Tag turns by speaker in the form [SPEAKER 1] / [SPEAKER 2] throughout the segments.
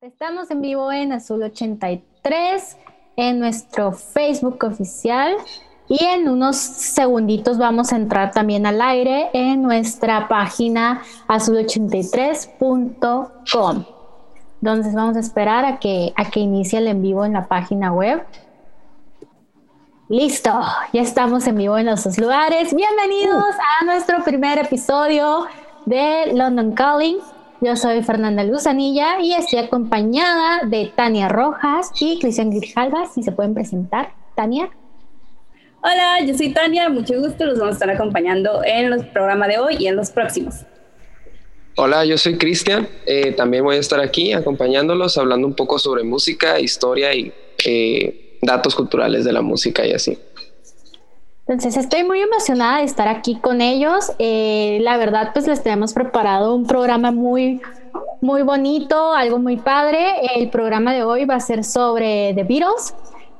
[SPEAKER 1] Estamos en vivo en Azul 83, en nuestro Facebook oficial y en unos segunditos vamos a entrar también al aire en nuestra página azul83.com. Entonces vamos a esperar a que, a que inicie el en vivo en la página web. Listo, ya estamos en vivo en los dos lugares. Bienvenidos a nuestro primer episodio de London Calling. Yo soy Fernanda Luzanilla y estoy acompañada de Tania Rojas y Cristian Grijalva. Si se pueden presentar, Tania.
[SPEAKER 2] Hola, yo soy Tania, mucho gusto. Los vamos a estar acompañando en el programa de hoy y en los próximos.
[SPEAKER 3] Hola, yo soy Cristian. Eh, también voy a estar aquí acompañándolos, hablando un poco sobre música, historia y eh, datos culturales de la música y así.
[SPEAKER 1] Entonces estoy muy emocionada de estar aquí con ellos. Eh, la verdad, pues les tenemos preparado un programa muy, muy bonito, algo muy padre. El programa de hoy va a ser sobre The Beatles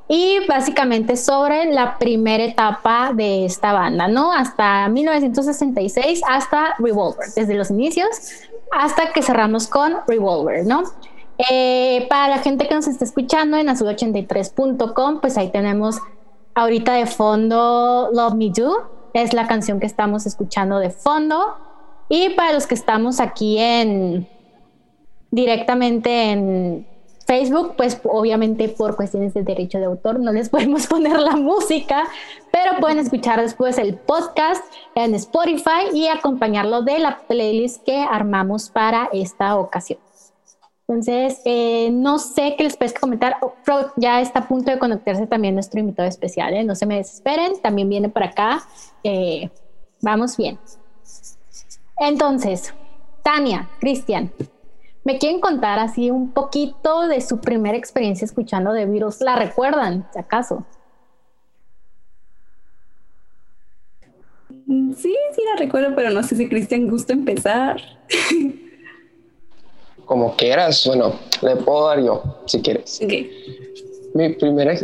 [SPEAKER 1] y básicamente sobre la primera etapa de esta banda, ¿no? Hasta 1966, hasta Revolver, desde los inicios hasta que cerramos con Revolver, ¿no? Eh, para la gente que nos está escuchando en azul83.com, pues ahí tenemos ahorita de fondo Love Me Do, es la canción que estamos escuchando de fondo. Y para los que estamos aquí en directamente en Facebook, pues obviamente por cuestiones de derecho de autor no les podemos poner la música, pero pueden escuchar después el podcast en Spotify y acompañarlo de la playlist que armamos para esta ocasión. Entonces, eh, no sé qué les puedes comentar. Oh, ya está a punto de conectarse también nuestro invitado especial. ¿eh? No se me desesperen, también viene por acá. Eh, vamos bien. Entonces, Tania, Cristian, ¿me quieren contar así un poquito de su primera experiencia escuchando The Beatles? ¿La recuerdan, si acaso?
[SPEAKER 2] Mm, sí, sí la recuerdo, pero no sé si Cristian gusta empezar.
[SPEAKER 3] como quieras, bueno, le puedo dar yo, si quieres. Mi primera...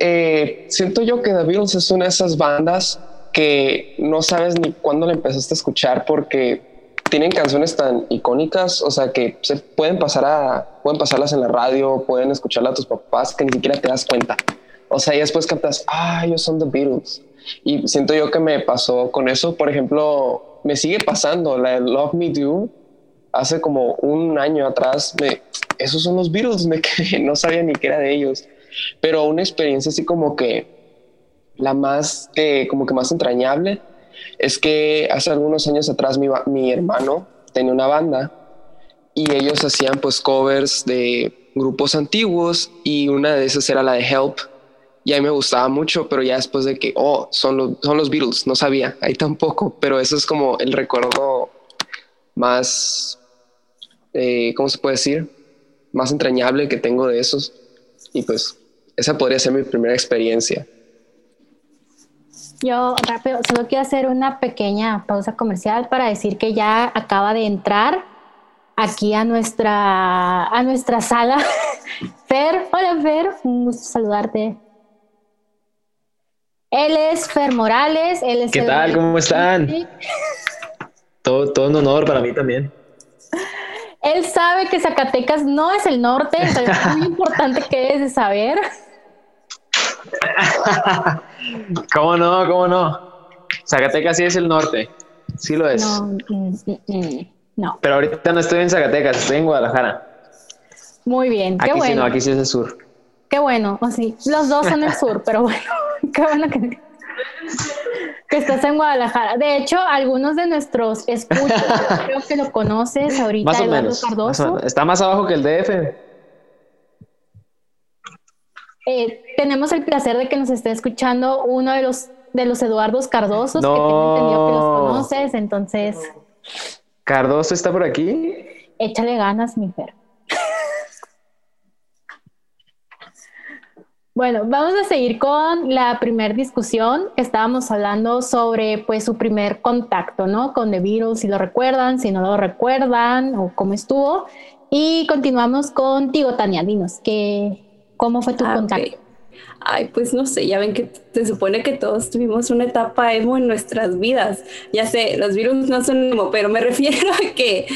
[SPEAKER 3] Eh, siento yo que The Beatles es una de esas bandas que no sabes ni cuándo la empezaste a escuchar porque tienen canciones tan icónicas, o sea, que se pueden pasar a, pueden pasarlas en la radio, pueden escucharla a tus papás que ni siquiera te das cuenta. O sea, y después cantas, ah, ellos son The Beatles. Y siento yo que me pasó con eso, por ejemplo, me sigue pasando la de Love Me Do, hace como un año atrás, esos son los Beatles, no sabía ni qué era de ellos, pero una experiencia así como que la más, que, como que más entrañable, es que hace algunos años atrás mi, mi hermano tenía una banda y ellos hacían pues covers de grupos antiguos y una de esas era la de Help. Y a mí me gustaba mucho, pero ya después de que, oh, son los, son los Beatles, no sabía, ahí tampoco, pero eso es como el recuerdo más eh, ¿cómo se puede decir? Más entrañable que tengo de esos. Y pues esa podría ser mi primera experiencia.
[SPEAKER 1] Yo rápido, solo quiero hacer una pequeña pausa comercial para decir que ya acaba de entrar aquí a nuestra, a nuestra sala. Fer, hola Fer, un gusto saludarte. Él es Fer Morales, él es
[SPEAKER 4] ¿Qué tal? ¿Cómo están? Todo, todo un honor para mí también.
[SPEAKER 1] Él sabe que Zacatecas no es el norte, es muy importante que es de saber.
[SPEAKER 4] ¿Cómo no? ¿Cómo no? Zacatecas sí es el norte. Sí lo es.
[SPEAKER 1] No, mm, mm, mm, no.
[SPEAKER 4] Pero ahorita no estoy en Zacatecas, estoy en Guadalajara.
[SPEAKER 1] Muy bien, qué
[SPEAKER 4] aquí
[SPEAKER 1] bueno.
[SPEAKER 4] Sí, no, aquí sí es el sur.
[SPEAKER 1] Qué bueno, o sí, los dos son el sur, pero bueno, qué bueno que que estás en Guadalajara. De hecho, algunos de nuestros escuchos, creo que lo conoces ahorita,
[SPEAKER 4] más o menos, Cardoso. Está más abajo que el DF.
[SPEAKER 1] Eh, tenemos el placer de que nos esté escuchando uno de los de los Eduardos Cardosos, que tengo entendido que los conoces, entonces.
[SPEAKER 4] ¿Cardoso está por aquí?
[SPEAKER 1] Échale ganas, mi Fer. Bueno, vamos a seguir con la primera discusión. Estábamos hablando sobre pues su primer contacto, ¿no? Con The Beatles, si lo recuerdan, si no lo recuerdan o cómo estuvo. Y continuamos contigo, Tania. Dinos, ¿qué, ¿cómo fue tu ah, contacto?
[SPEAKER 2] Ay, pues no sé, ya ven que se supone que todos tuvimos una etapa emo en nuestras vidas. Ya sé, los virus no son emo, pero me refiero a que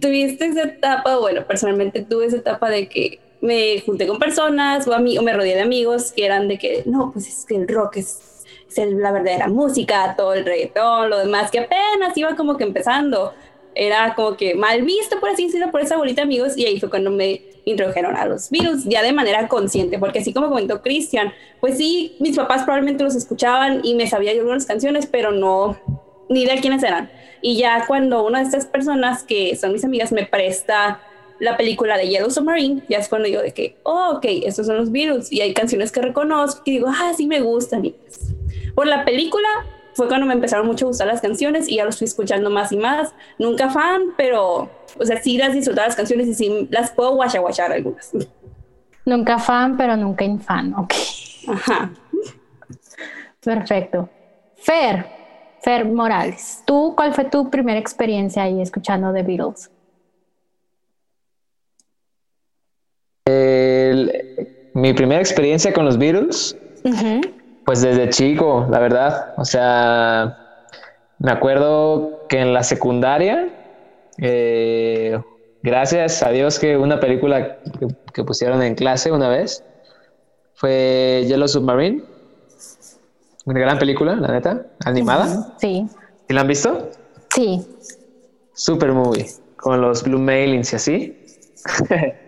[SPEAKER 2] tuviste esa etapa, bueno, personalmente tuve esa etapa de que me junté con personas o, o me rodeé de amigos que eran de que, no, pues es que el rock es, es la verdadera música, todo el reggaetón, lo demás, que apenas iba como que empezando. Era como que mal visto, por así decirlo, por esa bolita de amigos, y ahí fue cuando me introdujeron a los virus, ya de manera consciente, porque así como comentó Cristian, pues sí, mis papás probablemente los escuchaban y me sabía yo algunas canciones, pero no, ni de quiénes eran. Y ya cuando una de estas personas que son mis amigas me presta la película de Yellow Submarine, ya es cuando digo de que, oh, ok, estos son los Beatles y hay canciones que reconozco y digo, ah, sí me gustan. Y pues, por la película fue cuando me empezaron mucho a gustar las canciones y ya los fui escuchando más y más. Nunca fan, pero, o sea, sí las disfrutaba las canciones y sí las puedo guachar guachar algunas.
[SPEAKER 1] Nunca fan, pero nunca infan, ok. Ajá. Perfecto. Fer, Fer Morales, ¿tú cuál fue tu primera experiencia ahí escuchando The Beatles?
[SPEAKER 4] Mi primera experiencia con los Beatles, pues desde chico, la verdad. O sea, me acuerdo que en la secundaria, eh, gracias a Dios que una película que, pusieron en clase una vez fue Yellow Submarine. Una gran película, la neta, animada.
[SPEAKER 1] Sí.
[SPEAKER 4] ¿Y la han visto?
[SPEAKER 1] Sí.
[SPEAKER 4] Super movie, con los Blue Mailings y así.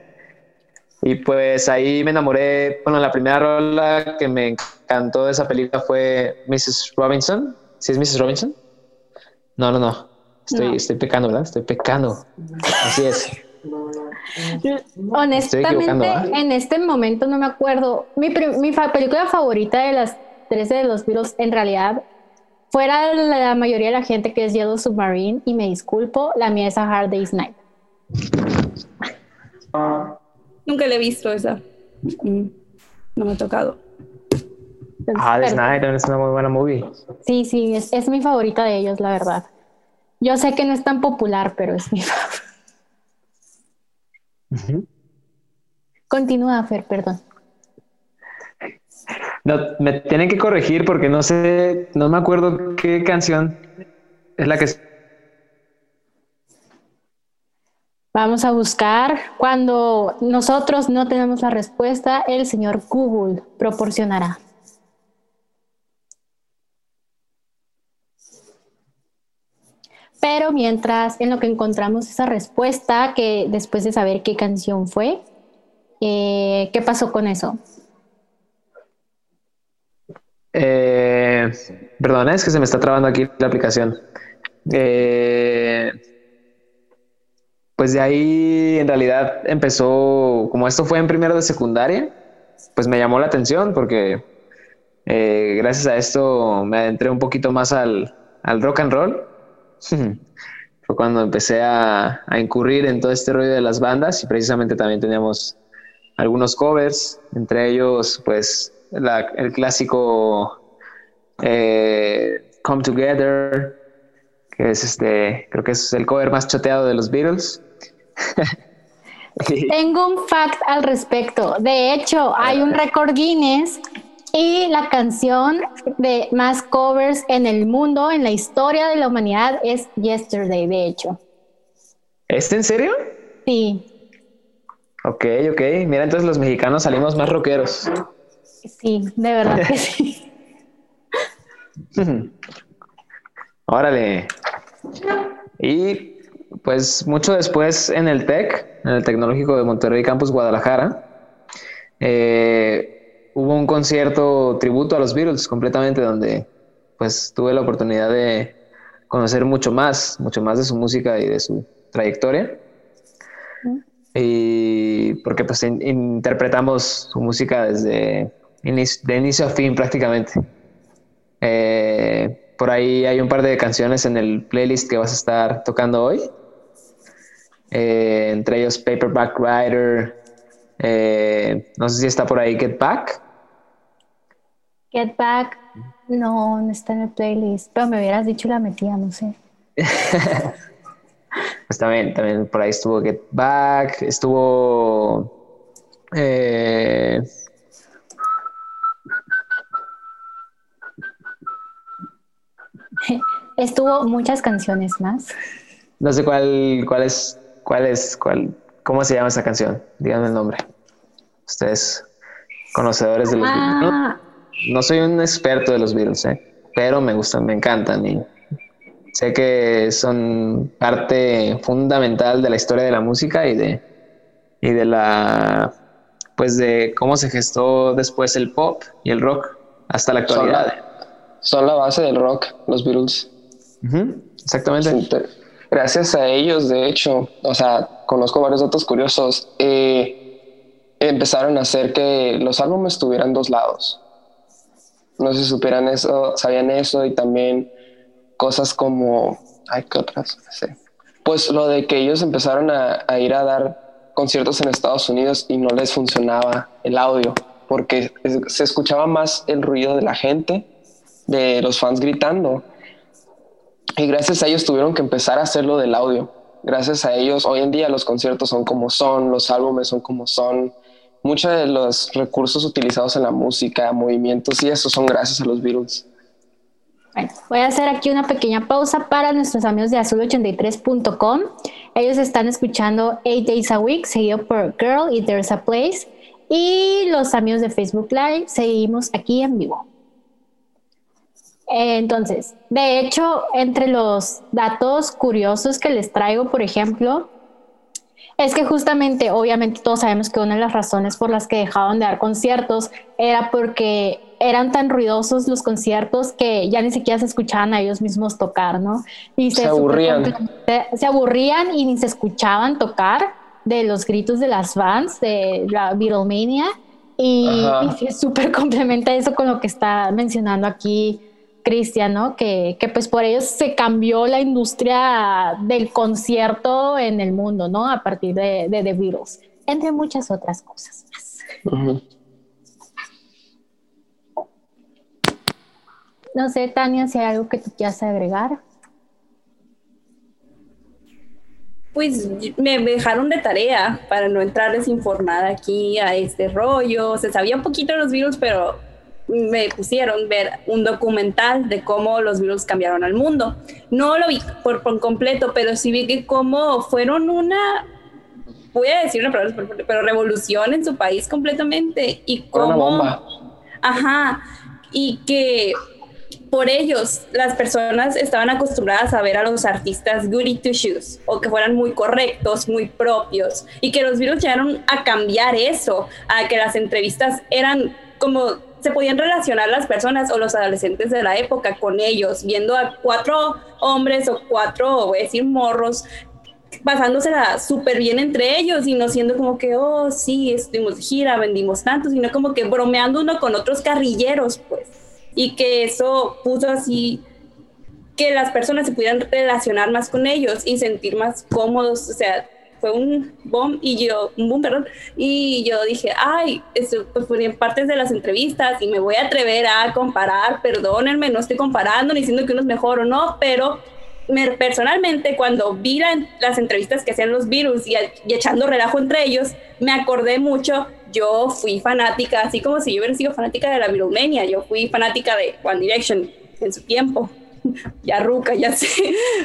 [SPEAKER 4] Y pues ahí me enamoré, bueno, la primera rola que me encantó de esa película fue Mrs. Robinson. ¿Sí es Mrs. Robinson? No, no, no. Estoy, estoy pecando, ¿verdad? Estoy pecando. Así es.
[SPEAKER 1] Honestamente, en este momento no me acuerdo. Mi, mi película favorita de las 13 de los Beatles, en realidad, fuera la mayoría de la gente que es Yellow Submarine, y me disculpo, la mía es A Hard Day's Night.
[SPEAKER 2] Nunca le he visto esa. Mm, no me ha tocado.
[SPEAKER 4] Ah, The Night es una muy buena movie.
[SPEAKER 1] Sí, sí, es, es, mi favorita de ellos, la verdad. Yo sé que no es tan popular, pero es mi favorita. Continúa, Fer, perdón.
[SPEAKER 4] No, me tienen que corregir porque no sé, no me acuerdo qué canción es la que
[SPEAKER 1] Vamos a buscar. Cuando nosotros no tenemos la respuesta, el señor Google proporcionará. Pero mientras en lo que encontramos esa respuesta, que después de saber qué canción fue, eh, ¿qué pasó con eso?
[SPEAKER 4] Eh, perdona, es que se me está trabando aquí la aplicación. Eh, pues de ahí en realidad empezó, como esto fue en primero de secundaria, pues me llamó la atención porque eh, gracias a esto me adentré un poquito más al, rock and roll. fue cuando empecé a, incurrir en todo este rollo de las bandas y precisamente también teníamos algunos covers, entre ellos pues el clásico eh, Come Together, que es este, creo que es el cover más choteado de los Beatles.
[SPEAKER 1] Tengo un fact al respecto. De hecho, hay un récord Guinness y la canción de más covers en el mundo, en la historia de la humanidad, es Yesterday, de hecho.
[SPEAKER 4] ¿Es en serio?
[SPEAKER 1] Sí.
[SPEAKER 4] Ok, ok. Mira, entonces los mexicanos salimos más rockeros.
[SPEAKER 1] Sí, de verdad que sí.
[SPEAKER 4] Órale. Y pues mucho después en el TEC, en el Tecnológico de Monterrey Campus Guadalajara, eh, hubo un concierto tributo a los Beatles completamente donde pues tuve la oportunidad de conocer mucho más, mucho más de su música y de su trayectoria. Y porque pues interpretamos su música desde de inicio a fin prácticamente. Eh, por ahí hay un par de canciones en el playlist que vas a estar tocando hoy. Eh, entre ellos Paperback Rider. Eh, no sé si está por ahí Get Back.
[SPEAKER 1] Get Back, no, no está en el playlist, pero me hubieras dicho la metía, no sé.
[SPEAKER 4] pues también, también por ahí estuvo Get Back, estuvo. Eh,
[SPEAKER 1] Estuvo muchas canciones más.
[SPEAKER 4] No sé cuál, cuál es ¿Cuál es, cuál, cómo se llama esa canción? Díganme el nombre. Ustedes, conocedores de los Beatles. Ah. No, soy un experto de los Beatles, ¿eh? pero me gustan, me encantan y sé que son parte fundamental de la historia de la música y de, y de la, pues de cómo se gestó después el pop y el rock hasta la actualidad.
[SPEAKER 3] Son la, base del rock, los Beatles.
[SPEAKER 4] exactamente.
[SPEAKER 3] Gracias a ellos, de hecho, o sea, conozco varios datos curiosos. Eh, empezaron a hacer que los álbumes tuvieran dos lados. No si supieran eso, sabían eso y también cosas como, ay, ¿qué otras? Pues lo de que ellos empezaron a, a ir a dar conciertos en Estados Unidos y no les funcionaba el audio porque se escuchaba más el ruido de la gente, de los fans gritando. Y gracias a ellos tuvieron que empezar a hacerlo del audio. Gracias a ellos, hoy en día los conciertos son como son, los álbumes son como son. Muchos de los recursos utilizados en la música, movimientos y eso son gracias a los Beatles.
[SPEAKER 1] Bueno, voy a hacer aquí una pequeña pausa para nuestros amigos de azul83.com. Ellos están escuchando Eight Days a Week, seguido por Girl y There's a Place. Y los amigos de Facebook Live, seguimos aquí en vivo. Entonces, de hecho, entre los datos curiosos que les traigo, por ejemplo, es que justamente, obviamente todos sabemos que una de las razones por las que dejaban de dar conciertos era porque eran tan ruidosos los conciertos que ya ni siquiera se escuchaban a ellos mismos tocar, ¿no?
[SPEAKER 3] Y se, aburrían.
[SPEAKER 1] Se aburrían y ni se escuchaban tocar de los gritos de las fans de la Beatlemania y, y súper complementa eso con lo que está mencionando aquí Cristian, ¿no? Que, que, pues por ellos se cambió la industria del concierto en el mundo, ¿no? A partir de, de The Beatles, entre muchas otras cosas más. No sé, Tania, si hay algo que tú quieras agregar.
[SPEAKER 2] pues me dejaron de tarea para no entrar desinformada aquí a este rollo. Se sabía un poquito de los virus, pero me pusieron ver un documental de cómo los virus cambiaron al mundo. No lo vi por, completo, pero sí vi que cómo fueron una, voy a decir una palabra, pero revolución en su país completamente. Y cómo... Ajá. Y que por ellos las personas estaban acostumbradas a ver a los artistas goody to shoes o que fueran muy correctos, muy propios y que los virus llegaron a cambiar eso, a que las entrevistas eran como se podían relacionar las personas o los adolescentes de la época con ellos, viendo a cuatro hombres o cuatro, voy a decir, morros pasándosela súper bien entre ellos y no siendo como que, oh, sí, estuvimos gira, vendimos tanto, sino como que bromeando uno con otros carrilleros, pues. Y que eso puso así que las personas se pudieran relacionar más con ellos y sentir más cómodos, o sea, fue un boom y yo, un boom, perdón, y yo dije, ay, eso pues en partes de las entrevistas y me voy a atrever a comparar, perdónenme, no estoy comparando ni diciendo que uno es mejor o no, pero me, personalmente cuando vi las entrevistas que hacían los virus y, echando relajo entre ellos, me acordé mucho yo fui fanática, así como si yo hubiera sido fanática de la Beatlemania, yo fui fanática de One Direction en su tiempo. ya ruca, ya sé.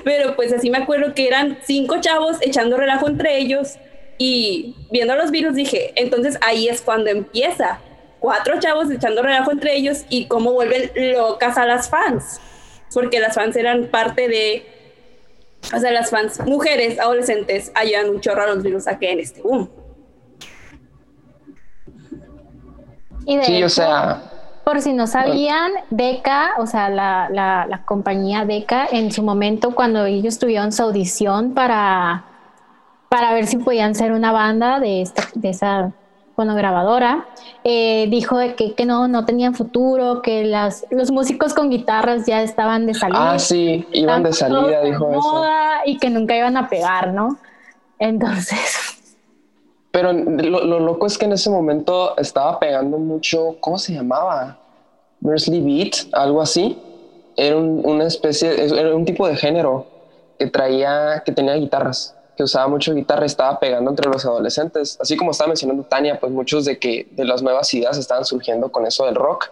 [SPEAKER 2] Pero pues así me acuerdo que eran cinco chavos echando relajo entre ellos y viendo los virus dije, entonces ahí es cuando empieza. Cuatro chavos echando relajo entre ellos y cómo vuelven locas a las fans. Porque las fans eran parte de o sea, las fans, mujeres, adolescentes, ayudan un chorro a los virus a que en este boom.
[SPEAKER 1] sí, o sea, por si no sabían, Deca, o sea, la, la, compañía Deca, en su momento, cuando ellos tuvieron su audición para, para ver si podían ser una banda de, esta, de esa fonograbadora, eh, dijo que, que, no, no tenían futuro, que las, los músicos con guitarras ya estaban de salida.
[SPEAKER 3] Ah, sí, iban de salida, dijo eso.
[SPEAKER 1] Y que nunca iban a pegar, ¿no? Entonces,
[SPEAKER 3] pero lo, loco es que en ese momento estaba pegando mucho, ¿cómo se llamaba? Mersley Beat, algo así. Era una especie, era un tipo de género que traía, que tenía guitarras, que usaba mucho guitarra, estaba pegando entre los adolescentes. Así como estaba mencionando Tania, pues muchos de que de las nuevas ideas estaban surgiendo con eso del rock.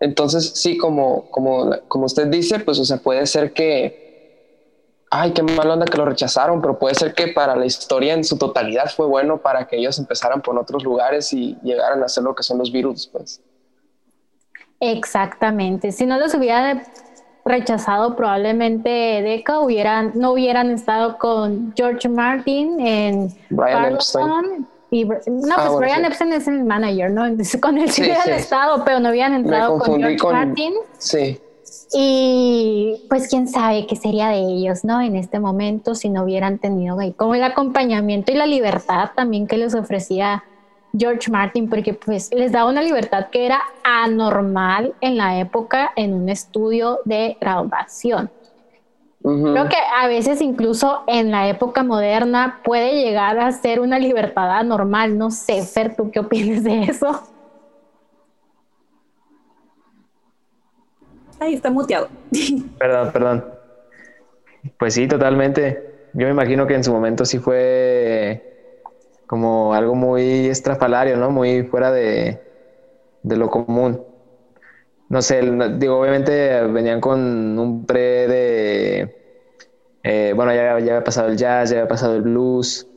[SPEAKER 3] Entonces, sí, como, como, como usted dice, pues o sea, puede ser que ay, qué mal onda que lo rechazaron, pero puede ser que para la historia en su totalidad fue bueno para que ellos empezaran por otros lugares y llegaran a ser lo que son los Beatles, pues.
[SPEAKER 1] Exactamente. Si no los hubiera rechazado, probablemente Deca hubieran, no hubieran estado con George Martin en
[SPEAKER 3] Brian Epstein.
[SPEAKER 1] Y, no, ah, pues Brian Epstein es el manager, ¿no? Con él sí, hubieran estado, pero no hubieran entrado con George Martin.
[SPEAKER 3] Sí.
[SPEAKER 1] Y pues quién sabe qué sería de ellos, ¿no? En este momento, si no hubieran tenido ahí como el acompañamiento y la libertad también que les ofrecía George Martin, porque pues les daba una libertad que era anormal en la época en un estudio de grabación. Creo que a veces incluso en la época moderna puede llegar a ser una libertad anormal. No sé, Fer, ¿tú qué opinas de eso?
[SPEAKER 2] Ahí está muteado.
[SPEAKER 4] Perdón, perdón. Pues sí, totalmente. Yo me imagino que en su momento sí fue como algo muy estrafalario, ¿no? Muy fuera de, lo común. No sé, digo, obviamente venían con un pre de... Eh, bueno, ya, ya había pasado el jazz, ya había pasado el blues.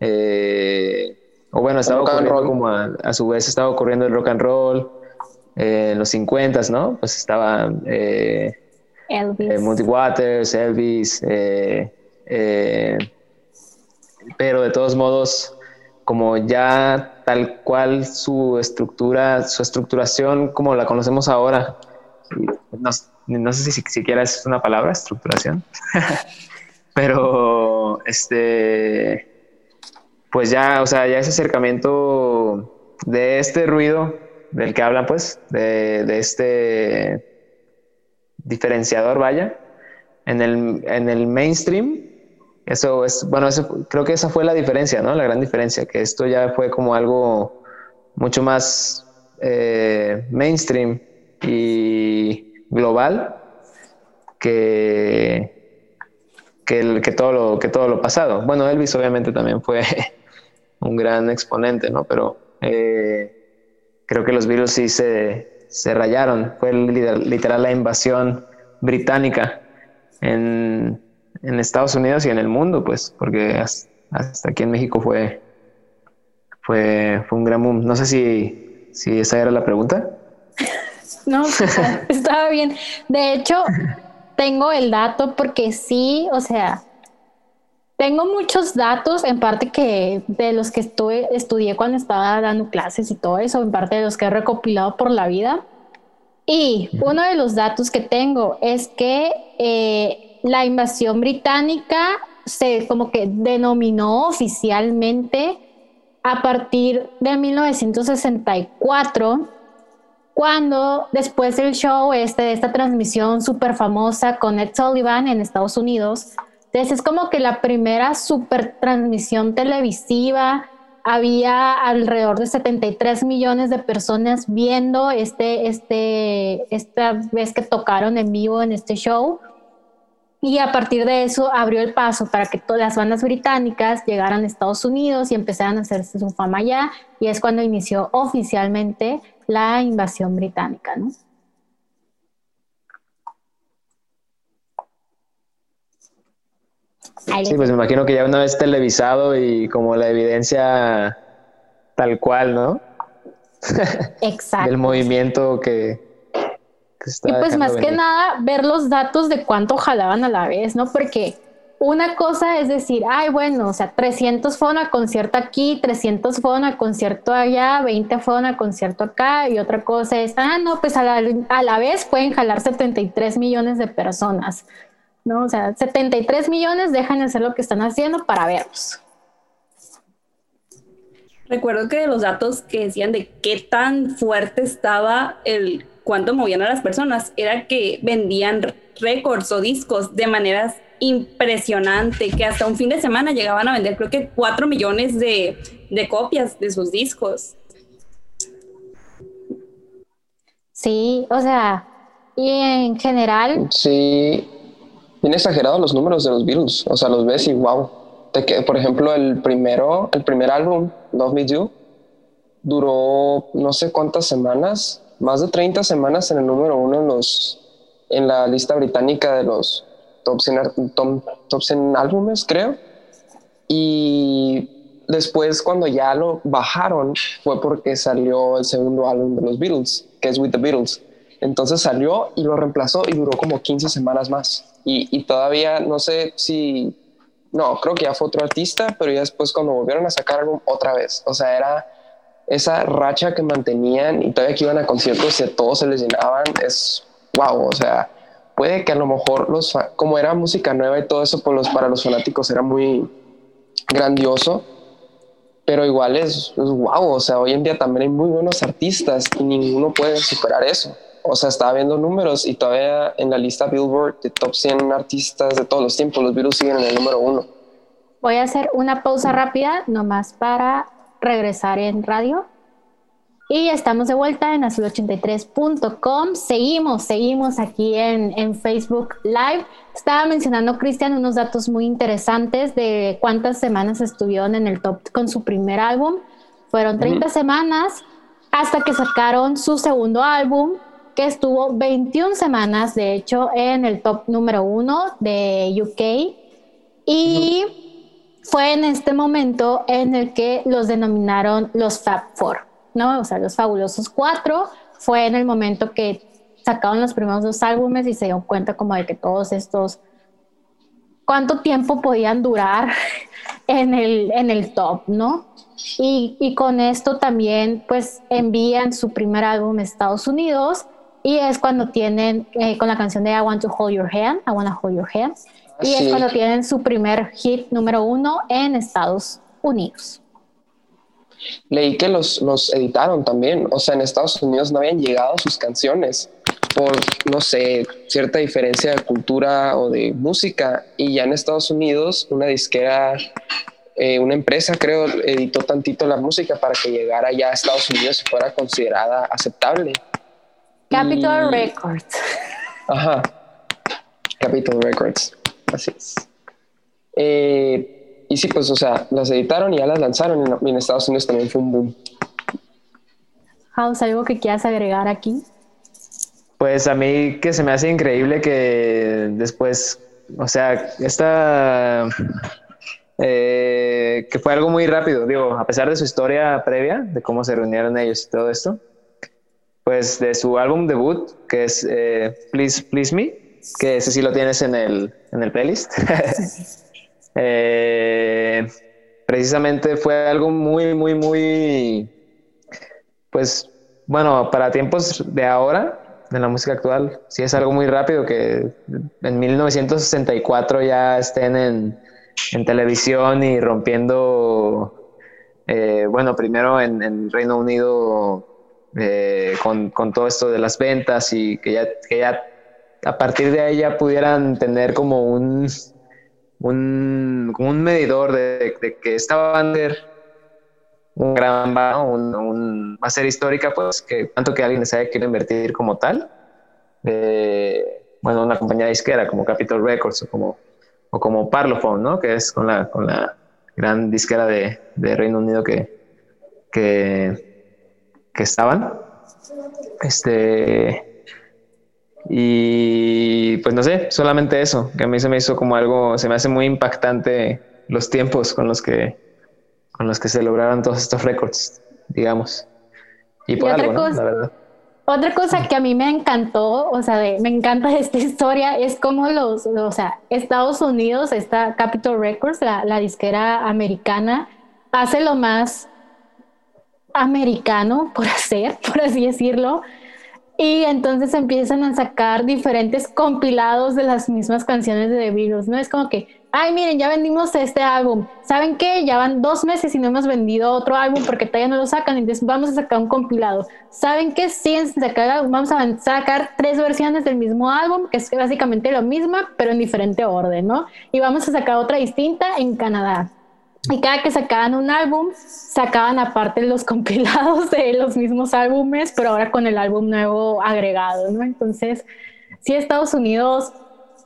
[SPEAKER 4] Eh, o bueno, estaba ocurriendo como a, a, su vez estaba ocurriendo el rock and roll en los 50, ¿no? Pues estaba eh,
[SPEAKER 1] Elvis.
[SPEAKER 4] Eh, Waters, Elvis, eh, eh, pero de todos modos, como ya tal cual su estructura, su estructuración como la conocemos ahora, no, no sé si siquiera es una palabra, estructuración, pero este, pues ya, o sea, ya ese acercamiento de este ruido del que hablan, pues, de, este diferenciador, vaya, en el, en el mainstream. Eso es, bueno, creo que esa fue la diferencia, ¿no? La gran diferencia, que esto ya fue como algo mucho más eh, mainstream y global que, que, que, todo lo, que todo lo pasado. Bueno, Elvis obviamente también fue un gran exponente, ¿no? Pero eh, creo que los Beatles sí se, se rayaron. Fue literal la invasión británica en, en, Estados Unidos y en el mundo, pues, porque hasta, aquí en México fue, fue, fue un gran boom. No sé si, si esa era la pregunta.
[SPEAKER 1] No, estaba bien. De hecho, tengo el dato porque sí, o sea, tengo muchos datos, en parte que de los que estuve, estudié cuando estaba dando clases y todo eso, en parte de los que he recopilado por la vida. Y uno de los datos que tengo es que eh, la invasión británica se como que denominó oficialmente a partir de 1964, cuando después del show este, de esta transmisión súper famosa con Ed Sullivan en Estados Unidos, entonces es como que la primera super transmisión televisiva, había alrededor de 73 millones de personas viendo este, este, esta vez que tocaron en vivo en este show. Y a partir de eso abrió el paso para que todas las bandas británicas llegaran a Estados Unidos y empezaran a hacerse su fama allá. Y es cuando inició oficialmente la invasión británica, ¿no?
[SPEAKER 4] Sí, pues me imagino que ya una vez televisado y como la evidencia tal cual, ¿no?
[SPEAKER 1] Exacto.
[SPEAKER 4] Del movimiento que,
[SPEAKER 1] está. Y pues más que nada, ver los datos de cuánto jalaban a la vez, ¿no? Porque una cosa es decir, ay, bueno, o sea, 300 fueron a concierto aquí, 300 fueron a concierto allá, 20 fueron a concierto acá, y otra cosa es, ah, no, pues a la, a la vez pueden jalar 73 millones de personas. ¿No? O sea, 73 millones dejan de hacer lo que están haciendo para verlos.
[SPEAKER 2] Recuerdo que los datos que decían de qué tan fuerte estaba el cuánto movían a las personas, era que vendían récords o discos de maneras impresionante, que hasta un fin de semana llegaban a vender creo que 4 millones de, de copias de sus discos.
[SPEAKER 1] Sí, o sea, y en general.
[SPEAKER 3] Sí, bien exagerados los números de los Beatles. O sea, los ves y wow. que, por ejemplo, el primero, el primer álbum, Love Me Do, duró no sé cuántas semanas, más de 30 semanas en el número uno en los en la lista británica de los top 100, top 100 álbumes, creo. Y después cuando ya lo bajaron fue porque salió el segundo álbum de los Beatles, que es With the Beatles. Entonces salió y lo reemplazó y duró como 15 semanas más. Y, y todavía no sé si, no, creo que ya fue otro artista, pero ya después cuando volvieron a sacar álbum otra vez. O sea, era esa racha que mantenían y todavía que iban a conciertos y a todos se les llenaban, es wow, o sea, puede que a lo mejor los, como era música nueva y todo eso, pues los, para los fanáticos era muy grandioso, pero igual es, es wow, o sea, hoy en día también hay muy buenos artistas y ninguno puede superar eso. O sea, estaba viendo números y todavía en la lista Billboard de top 100 artistas de todos los tiempos, los virus siguen en el número uno.
[SPEAKER 1] Voy a hacer una pausa rápida, nomás para regresar en radio. Y estamos de vuelta en azul83.com. Seguimos, seguimos aquí en, en, Facebook Live. Estaba mencionando, Cristian, unos datos muy interesantes de cuántas semanas estuvieron en el top con su primer álbum. Fueron 30 semanas hasta que sacaron su segundo álbum, que estuvo 21 semanas, de hecho, en el top número uno de UK. Y fue en este momento en el que los denominaron los Fab Four, ¿no? O sea, los fabulosos cuatro. Fue en el momento que sacaron los primeros dos álbumes y se dio cuenta como de que todos estos, cuánto tiempo podían durar en el, en el top, ¿no? Y, y con esto también, pues, envían su primer álbum a Estados Unidos y es cuando tienen, eh, con la canción de I Want to Hold Your Hand, I Want to Hold Your Hand, y es cuando tienen su primer hit número uno en Estados Unidos.
[SPEAKER 3] Leí que los, los editaron también, o sea, en Estados Unidos no habían llegado sus canciones por, no sé, cierta diferencia de cultura o de música, y ya en Estados Unidos una disquera, eh, una empresa creo, editó tantito la música para que llegara ya a Estados Unidos y fuera considerada aceptable.
[SPEAKER 1] Capitol Records.
[SPEAKER 3] Ajá, Capitol Records. Así es. Eh, y sí, pues, o sea, las editaron y ya las lanzaron y en Estados Unidos también fue un boom.
[SPEAKER 1] House, ¿algo que quieras agregar aquí?
[SPEAKER 4] Pues a mí que se me hace increíble que después, o sea, esta, eh, que fue algo muy rápido, digo, a pesar de su historia previa, de cómo se reunieron ellos y todo esto, pues de su álbum debut, que es eh, Please, Please Me, que ese sí lo tienes en el, en el playlist. Eh, precisamente fue algo muy, muy, muy, pues, bueno, para tiempos de ahora, de la música actual, sí es algo muy rápido que en 1964 ya estén en, en televisión y rompiendo, eh, bueno, primero en, en Reino Unido eh, con, con, todo esto de las ventas y que ya, que ya a partir de ahí ya pudieran tener como un, un, como un medidor de, que esta banda un gran un, un, va a ser histórica, pues que tanto que alguien se haya querido invertir como tal. bueno, una compañía disquera como Capitol Records o como, o como Parlophone, ¿no? Que es con la, con la gran disquera de, de Reino Unido que, que, que estaban. Este, y pues no sé, solamente eso, que a mí se me hizo como algo, se me hace muy impactante los tiempos con los que, con los que se lograron todos estos récords, digamos. Y por algo, cosa, la verdad.
[SPEAKER 1] Otra cosa que a mí me encantó, o sea, me encanta esta historia, es como los, o sea, Estados Unidos, esta Capitol Records, la, la disquera americana, hace lo más americano por hacer, por así decirlo, y entonces empiezan a sacar diferentes compilados de las mismas canciones de The Beatles, ¿no? Es como que, ay, miren, ya vendimos este álbum. ¿Saben qué? Ya van dos meses y no hemos vendido otro álbum porque todavía no lo sacan, entonces vamos a sacar un compilado. ¿Saben qué? Sacar, vamos a sacar tres versiones del mismo álbum, que es básicamente lo mismo, pero en diferente orden, ¿no? Y vamos a sacar otra distinta en Canadá. Y cada que sacaban un álbum, sacaban aparte los compilados de los mismos álbumes, pero ahora con el álbum nuevo agregado, ¿no? Entonces, sí, Estados Unidos,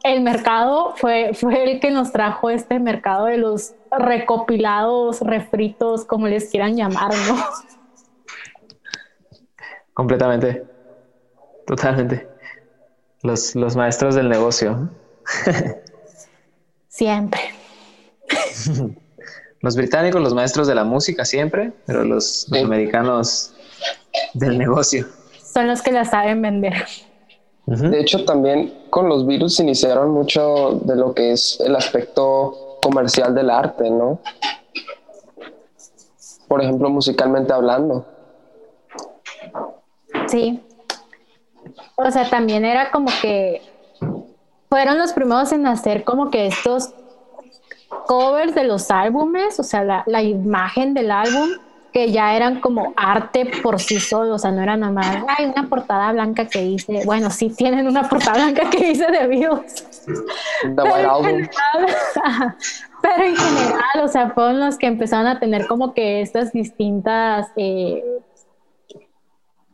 [SPEAKER 1] el mercado fue, fue el que nos trajo este mercado de los recopilados, refritos, como les quieran llamar, ¿no?
[SPEAKER 4] Completamente, totalmente. Los, los maestros del negocio.
[SPEAKER 1] Siempre.
[SPEAKER 4] Los británicos, los maestros de la música siempre, pero los, americanos del negocio.
[SPEAKER 1] Son los que la saben vender.
[SPEAKER 3] De hecho, también con los virus iniciaron mucho de lo que es el aspecto comercial del arte, ¿no? Por ejemplo, musicalmente hablando.
[SPEAKER 1] Sí. O sea, también era como que fueron los primeros en hacer como que estos covers de los álbumes, o sea, la, imagen del álbum, que ya eran como arte por sí solos, o sea, no era nada más, hay una portada blanca que dice, bueno, sí tienen una portada blanca que dice The Beatles. Pero en, general, pero en general, o sea, fueron los que empezaron a tener como que estas distintas eh,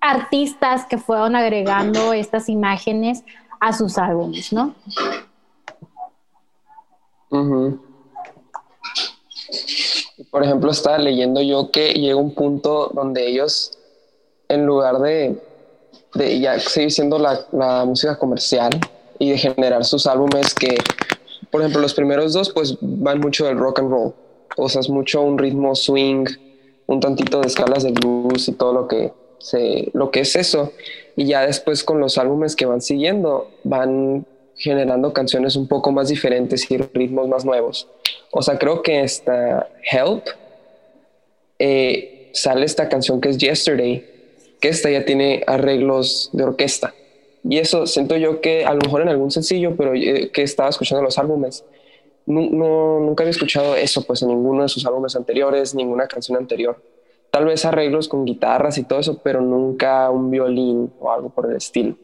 [SPEAKER 1] artistas que fueron agregando estas imágenes a sus álbumes, ¿no?
[SPEAKER 3] Por ejemplo, estaba leyendo yo que llega un punto donde ellos, en lugar de, de ya seguir siendo la, la, música comercial y de generar sus álbumes que, por ejemplo, los primeros dos pues van mucho del rock and roll, o sea, es mucho un ritmo swing, un tantito de escalas de blues y todo lo que, se, lo que es eso. Y ya después con los álbumes que van siguiendo, van generando canciones un poco más diferentes y ritmos más nuevos. O sea, creo que esta Help eh, sale esta canción que es Yesterday, que esta ya tiene arreglos de orquesta. Y eso siento yo que a lo mejor en algún sencillo, pero eh, que estaba escuchando los álbumes, nunca había escuchado eso pues en ninguno de sus álbumes anteriores, ninguna canción anterior tal vez arreglos con guitarras y todo eso, pero nunca un violín o algo por el estilo.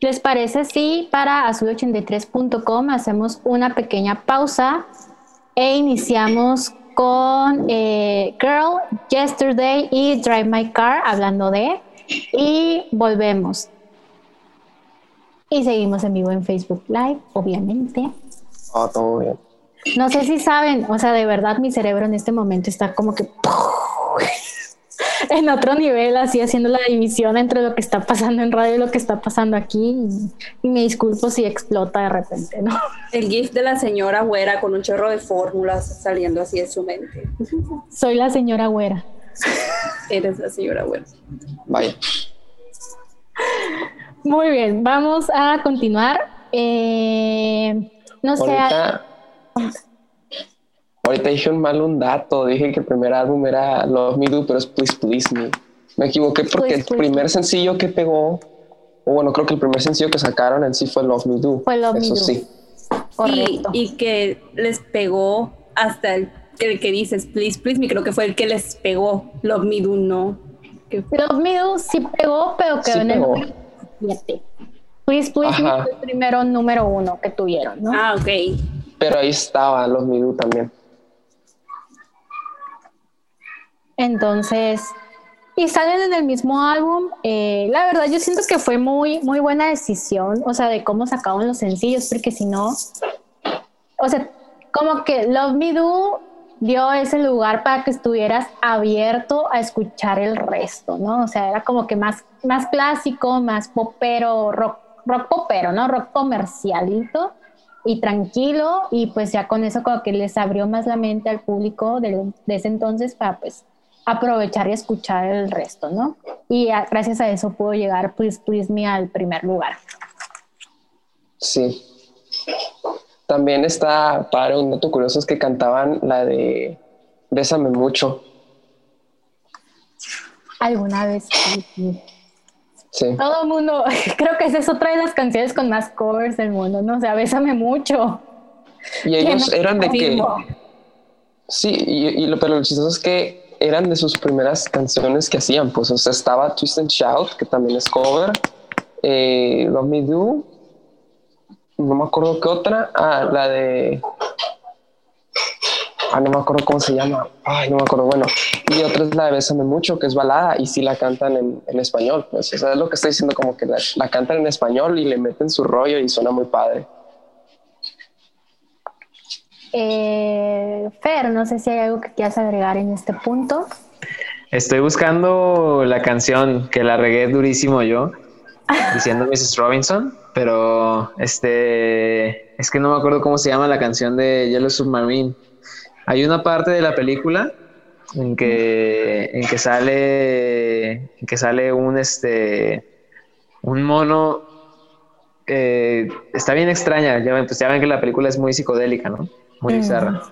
[SPEAKER 1] ¿Les parece si para azul83.com hacemos una pequeña pausa e iniciamos con eh, Girl, Yesterday y Drive My Car hablando de y volvemos. Y seguimos en vivo en Facebook Live, obviamente.
[SPEAKER 3] Ah, todo bien.
[SPEAKER 1] No sé si saben, o sea, de verdad mi cerebro en este momento está como que en otro nivel, así haciendo la división entre lo que está pasando en radio y lo que está pasando aquí. Y, me disculpo si explota de repente, ¿no?
[SPEAKER 2] El GIF de la señora güera con un chorro de fórmulas saliendo así en su mente.
[SPEAKER 1] Soy la señora güera.
[SPEAKER 2] Eres la señora güera.
[SPEAKER 3] Vaya.
[SPEAKER 1] Muy bien, vamos a continuar. Eh, no sé.
[SPEAKER 3] Ahorita dije un mal un dato, dije que el primer álbum era Love Me Do, pero es Please Please Me. Me equivoqué porque el primer sencillo que pegó, o bueno, creo que el primer sencillo que sacaron en sí fue Love Me Do.
[SPEAKER 1] Fue Love
[SPEAKER 3] Eso
[SPEAKER 1] Me Do.
[SPEAKER 3] sí.
[SPEAKER 2] Y, y, que les pegó hasta el, el, que dices Please Please Me, creo que fue el que les pegó. Love Me Do no.
[SPEAKER 1] Love Me Do sí pegó, pero quedó en el 7. Please Please Me fue el primero número uno que tuvieron, ¿no?
[SPEAKER 2] Ah, ok.
[SPEAKER 3] Pero ahí estaba los Midu también.
[SPEAKER 1] Entonces, y salen en el mismo álbum. Eh, la verdad, yo siento que fue muy, muy buena decisión, o sea, de cómo sacaban los sencillos, porque si no, o sea, como que Love Me Do dio ese lugar para que estuvieras abierto a escuchar el resto, ¿no? O sea, era como que más, más clásico, más popero, rock, rock popero, ¿no? Rock comercialito y tranquilo y pues ya con eso como que les abrió más la mente al público de, ese entonces para pues aprovechar y escuchar el resto, ¿no? Y gracias a eso pudo llegar Please Please Me al primer lugar.
[SPEAKER 3] Sí. También está para un dato curioso es que cantaban la de Bésame mucho.
[SPEAKER 1] Alguna vez. Sí. Todo el mundo, creo que esa es otra de las canciones con más covers del mundo, ¿no? O sea, bésame mucho.
[SPEAKER 3] Y ellos eran de que... Sí, y, lo, pero lo chistoso es que eran de sus primeras canciones que hacían, pues, o sea, estaba Twist and Shout, que también es cover, eh, Love Me Do, no me acuerdo qué otra, ah, la de ah, no me acuerdo cómo se llama, ay, no me acuerdo, bueno, y otra es la de Bésame Mucho, que es balada, y sí la cantan en, español, pues, o sea, es lo que estoy diciendo, como que la, cantan en español y le meten su rollo y suena muy padre.
[SPEAKER 1] Eh, Fer, no sé si hay algo que quieras agregar en este punto.
[SPEAKER 4] Estoy buscando la canción que la regué durísimo yo, diciendo Mrs. Robinson, pero este es que no me acuerdo cómo se llama la canción de Yellow Submarine. Hay una parte de la película en que en que sale en que sale un este un mono eh, está bien extraña ya ven, pues ya ven que la película es muy psicodélica no muy bizarra.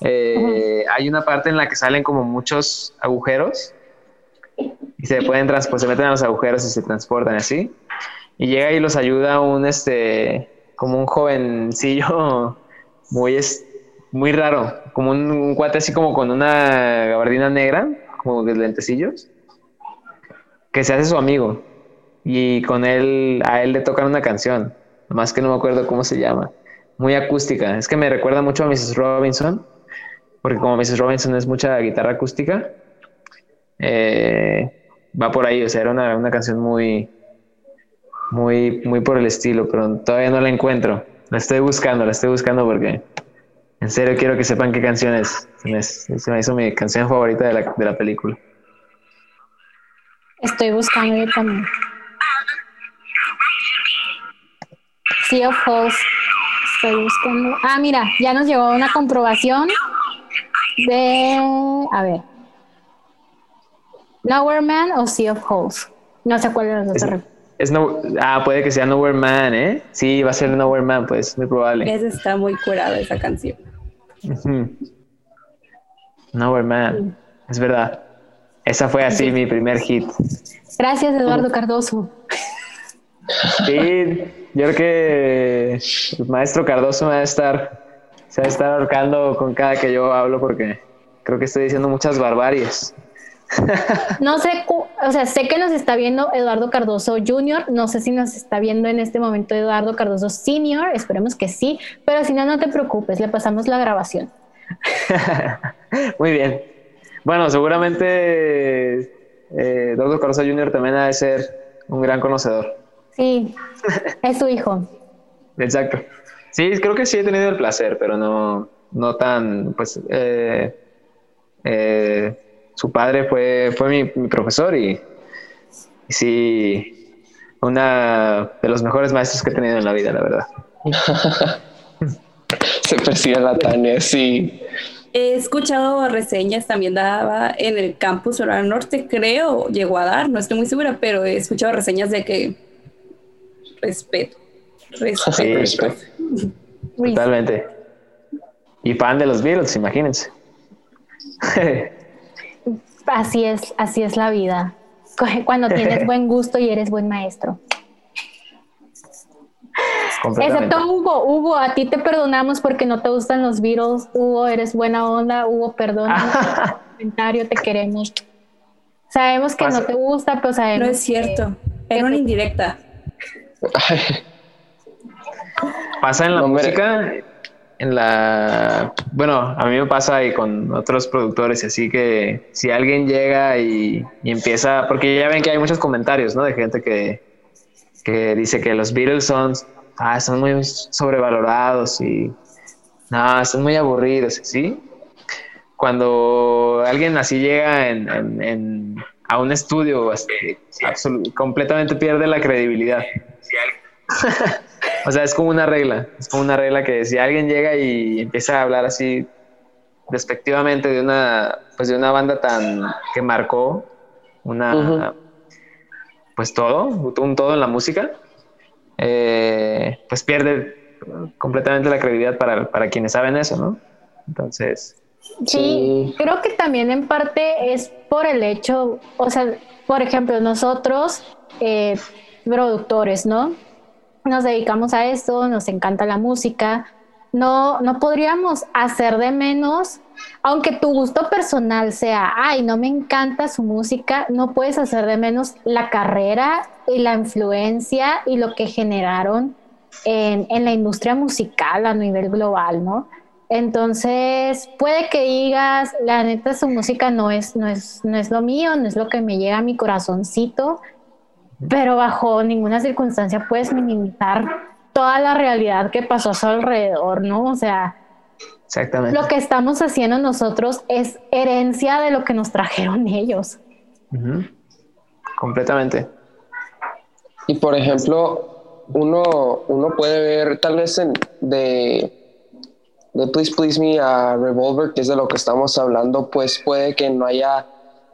[SPEAKER 4] Eh, hay una parte en la que salen como muchos agujeros y se pueden pues se meten a los agujeros y se transportan así. Y llega y los ayuda un este como un jovencillo muy muy raro, como un, cuate así como con una gabardina negra, como de lentecillos, que se hace su amigo y con él a él le tocan una canción, más que no me acuerdo cómo se llama, muy acústica, es que me recuerda mucho a Mrs. Robinson, porque como Mrs. Robinson es mucha guitarra acústica, eh, va por ahí, o sea, era una, una canción muy, muy, muy por el estilo, pero todavía no la encuentro. La estoy buscando, la estoy buscando porque en serio quiero que sepan qué canción es. Se me, hizo mi canción favorita de la, de la película.
[SPEAKER 1] Estoy buscando yo también. Sea of Holes. Estoy buscando. Ah, mira, ya nos llegó una comprobación de. A ver. Nowhere Man o Sea of Holes. No sé cuál de los dos
[SPEAKER 4] es no, ah, puede que sea Nowhere Man, ¿eh? Sí, va a ser Nowhere Man, pues, muy probable.
[SPEAKER 2] Esa está muy curada esa canción.
[SPEAKER 4] Nowhere Man, es verdad. Esa fue así mi primer hit.
[SPEAKER 1] Gracias, Eduardo Cardoso.
[SPEAKER 4] Sí, yo creo que el maestro Cardoso me va a estar, se va a estar ahorcando con cada que yo hablo porque creo que estoy diciendo muchas barbaries.
[SPEAKER 1] No sé, o sea, sé que nos está viendo Eduardo Cardoso Jr., no sé si nos está viendo en este momento Eduardo Cardoso Senior, esperemos que sí, pero si no, no te preocupes, le pasamos la grabación.
[SPEAKER 4] Muy bien. Bueno, seguramente eh, Eduardo Cardoso Jr. también ha de ser un gran conocedor.
[SPEAKER 1] Sí, es su hijo.
[SPEAKER 4] Exacto. Sí, creo que sí he tenido el placer, pero no, no tan, pues, eh, eh, su padre fue, fue mi, profesor y, sí, una de los mejores maestros que he tenido en la vida, la verdad.
[SPEAKER 3] Se persigue la Tania, sí.
[SPEAKER 2] He escuchado reseñas, también daba en el campus Oral Norte, creo, llegó a dar, no estoy muy segura, pero he escuchado reseñas de que respeto.
[SPEAKER 4] Respeto. Totalmente. Y fan de los Beatles, imagínense.
[SPEAKER 1] Así es, así es la vida. Cuando tienes buen gusto y eres buen maestro. Excepto Hugo, Hugo, a ti te perdonamos porque no te gustan los virus. Hugo, eres buena onda. Hugo, perdona. comentario, te queremos. Sabemos que no te gusta, pero sabemos.
[SPEAKER 2] No es cierto. Era una indirecta.
[SPEAKER 4] Pasa en la música en la bueno a mí me pasa y con otros productores así que si alguien llega y, empieza porque ya ven que hay muchos comentarios no de gente que, que dice que los Beatles son ah, son muy sobrevalorados y no son muy aburridos sí cuando alguien así llega en, a un estudio este, completamente pierde la credibilidad O sea, es como una regla, es como una regla que si alguien llega y empieza a hablar así despectivamente de una, pues de una banda tan que marcó una, pues todo, un todo en la música, eh, pues pierde completamente la credibilidad para, para quienes saben eso, ¿no? Entonces.
[SPEAKER 1] Sí, creo que también en parte es por el hecho, o sea, por ejemplo, nosotros, eh, productores, ¿no? nos dedicamos a esto, nos encanta la música, no, no podríamos hacer de menos, aunque tu gusto personal sea, ay, no me encanta su música, no puedes hacer de menos la carrera y la influencia y lo que generaron en, en la industria musical a nivel global, ¿no? Entonces, puede que digas, la neta, su música no es, no es, no es lo mío, no es lo que me llega a mi corazoncito, pero bajo ninguna circunstancia puedes minimizar toda la realidad que pasó a su alrededor, ¿no? O sea,
[SPEAKER 4] Exactamente.
[SPEAKER 1] lo que estamos haciendo nosotros es herencia de lo que nos trajeron ellos.
[SPEAKER 4] Completamente.
[SPEAKER 3] Y por ejemplo, uno, uno puede ver tal vez en, de, de Please Please Me a Revolver, que es de lo que estamos hablando, pues puede que no haya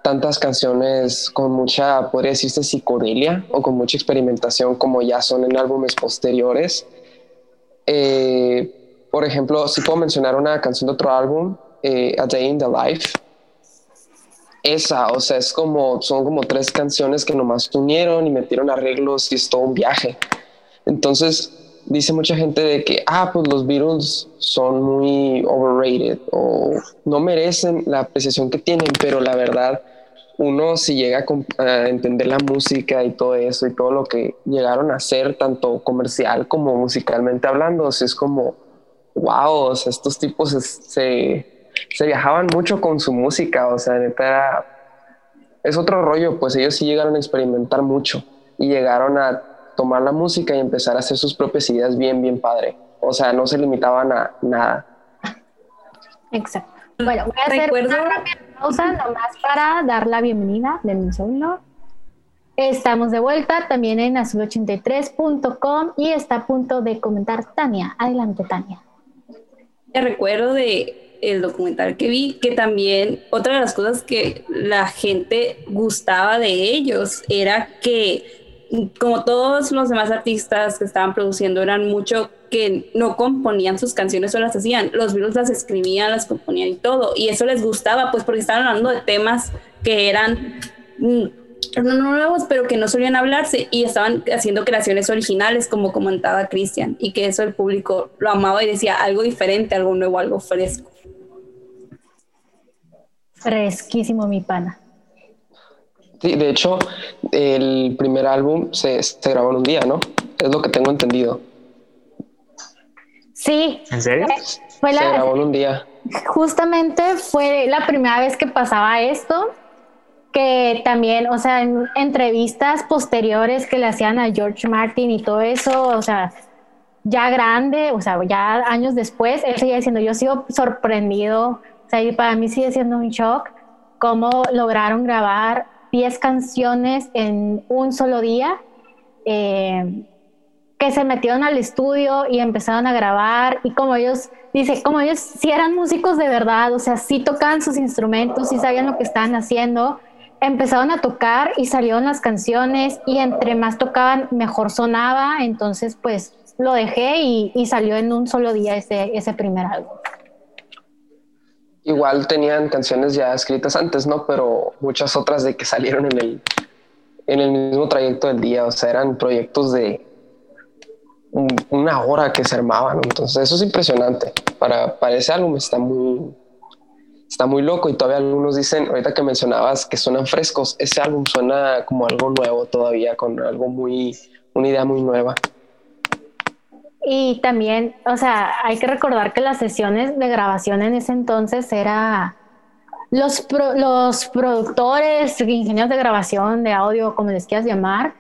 [SPEAKER 3] tantas canciones con mucha, podría decirse, psicodelia o con mucha experimentación como ya son en álbumes posteriores. Eh, por ejemplo, si puedo mencionar una canción de otro álbum, eh, A Day in the Life. Esa, o sea, es como, son como tres canciones que nomás unieron y metieron arreglos y es todo un viaje. Entonces, dice mucha gente de que, ah, pues los Beatles son muy overrated o no merecen la apreciación que tienen, pero la verdad, uno si llega a, entender la música y todo eso y todo lo que llegaron a hacer, tanto comercial como musicalmente hablando, es como, wow, estos tipos se, se, viajaban mucho con su música, o sea, neta es otro rollo, pues ellos sí llegaron a experimentar mucho y llegaron a tomar la música y empezar a hacer sus propias ideas bien, bien padre. O sea, no se limitaban a nada.
[SPEAKER 1] Exacto. Bueno, voy a hacer una pausa nomás para dar la bienvenida de mi segundo. Estamos de vuelta también en azul83.com y está a punto de comentar Tania. Adelante, Tania.
[SPEAKER 2] Te recuerdo de el documental que vi, que también otra de las cosas que la gente gustaba de ellos era que como todos los demás artistas que estaban produciendo, eran mucho que no componían sus canciones o las hacían, los Beatles las escribían, las componían y todo, y eso les gustaba, pues porque estaban hablando de temas que eran mm, nuevos, pero que no solían hablarse, y estaban haciendo creaciones originales, como comentaba Cristian, y que eso el público lo amaba y decía algo diferente, algo nuevo, algo fresco.
[SPEAKER 1] Fresquísimo, mi pana.
[SPEAKER 3] Sí, de hecho, el primer álbum se, se, grabó en un día, ¿no? Es lo que tengo entendido.
[SPEAKER 1] Sí.
[SPEAKER 4] ¿En serio? Eh,
[SPEAKER 3] se grabó en un día.
[SPEAKER 1] Justamente fue la primera vez que pasaba esto, que también, o sea, en entrevistas posteriores que le hacían a George Martin y todo eso, o sea, ya grande, o sea, ya años después, él seguía diciendo, yo sigo sorprendido, o sea, y para mí sigue siendo un shock cómo lograron grabar 10 canciones en un solo día, eh, que se metieron al estudio y empezaron a grabar y como ellos, dice, como ellos sí eran músicos de verdad, o sea, sí tocaban sus instrumentos, sí sabían lo que estaban haciendo, empezaron a tocar y salieron las canciones y entre más tocaban, mejor sonaba, entonces pues lo dejé y, y salió en un solo día ese, ese primer álbum
[SPEAKER 3] igual tenían canciones ya escritas antes, ¿no? Pero muchas otras de que salieron en el, en el mismo trayecto del día, o sea, eran proyectos de una hora que se armaban, entonces eso es impresionante. Para, para ese álbum está muy, está muy loco y todavía algunos dicen, ahorita que mencionabas que suenan frescos, ese álbum suena como algo nuevo todavía, con algo muy, una idea muy nueva.
[SPEAKER 1] Y también, o sea, hay que recordar que las sesiones de grabación en ese entonces era los, los productores, ingenieros de grabación, de audio, como les quieras llamar,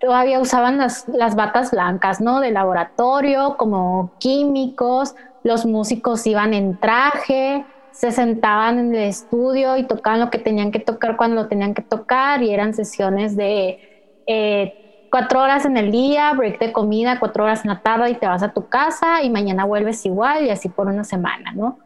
[SPEAKER 1] todavía usaban las, las batas blancas, ¿no? De laboratorio, como químicos, los músicos iban en traje, se sentaban en el estudio y tocaban lo que tenían que tocar cuando lo tenían que tocar y eran sesiones de... Eh, cuatro horas en el día, break de comida, cuatro horas en la tarde y te vas a tu casa y mañana vuelves igual y así por una semana, ¿no?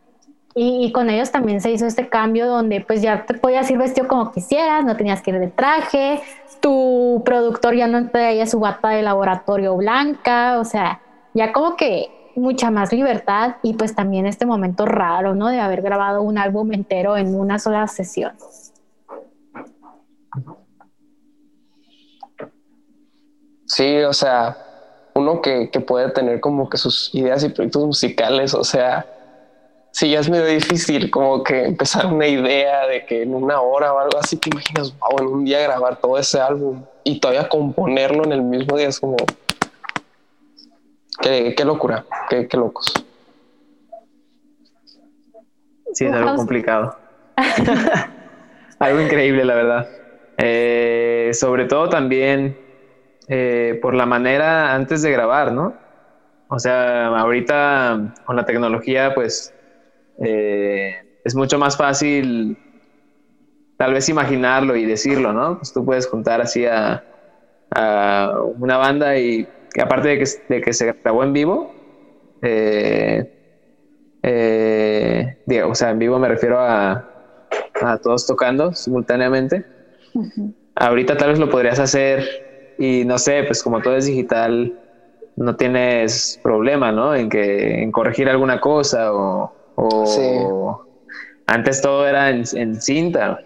[SPEAKER 1] Y, con ellos también se hizo este cambio donde pues ya te podías ir vestido como quisieras, no tenías que ir de traje, tu productor ya no traía su bata de laboratorio blanca, o sea, ya como que mucha más libertad y pues también este momento raro, ¿no? De haber grabado un álbum entero en una sola sesión.
[SPEAKER 3] Sí, o sea, uno que, puede tener como que sus ideas y proyectos musicales, o sea, sí, ya es medio difícil como que empezar una idea de que en una hora o algo así, te imaginas, wow, en un día grabar todo ese álbum y todavía componerlo en el mismo día es como, qué, locura, qué, locos.
[SPEAKER 4] Sí, es algo complicado. algo increíble, la verdad. Eh, sobre todo también eh, por la manera antes de grabar, ¿no? O sea, ahorita con la tecnología, pues eh, es mucho más fácil tal vez imaginarlo y decirlo, ¿no? Pues tú puedes juntar así a, una banda y que aparte de que, de que se grabó en vivo, eh, eh, o sea, en vivo me refiero a, a todos tocando simultáneamente. Ahorita tal vez lo podrías hacer y no sé, pues como todo es digital, no tienes problema, ¿no? En que en corregir alguna cosa o, antes todo era en, en, cinta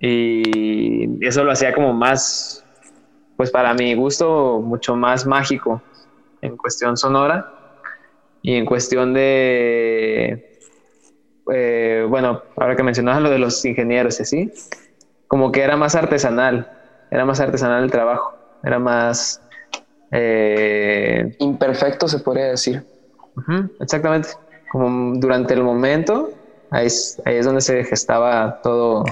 [SPEAKER 4] y eso lo hacía como más, pues para mi gusto, mucho más mágico en cuestión sonora y en cuestión de, eh, bueno, ahora que mencionabas lo de los ingenieros, ¿sí? Como que era más artesanal, era más artesanal el trabajo, era más...
[SPEAKER 3] Eh, Imperfecto se podría decir.
[SPEAKER 4] exactamente, como durante el momento, ahí es, ahí es donde se gestaba todo,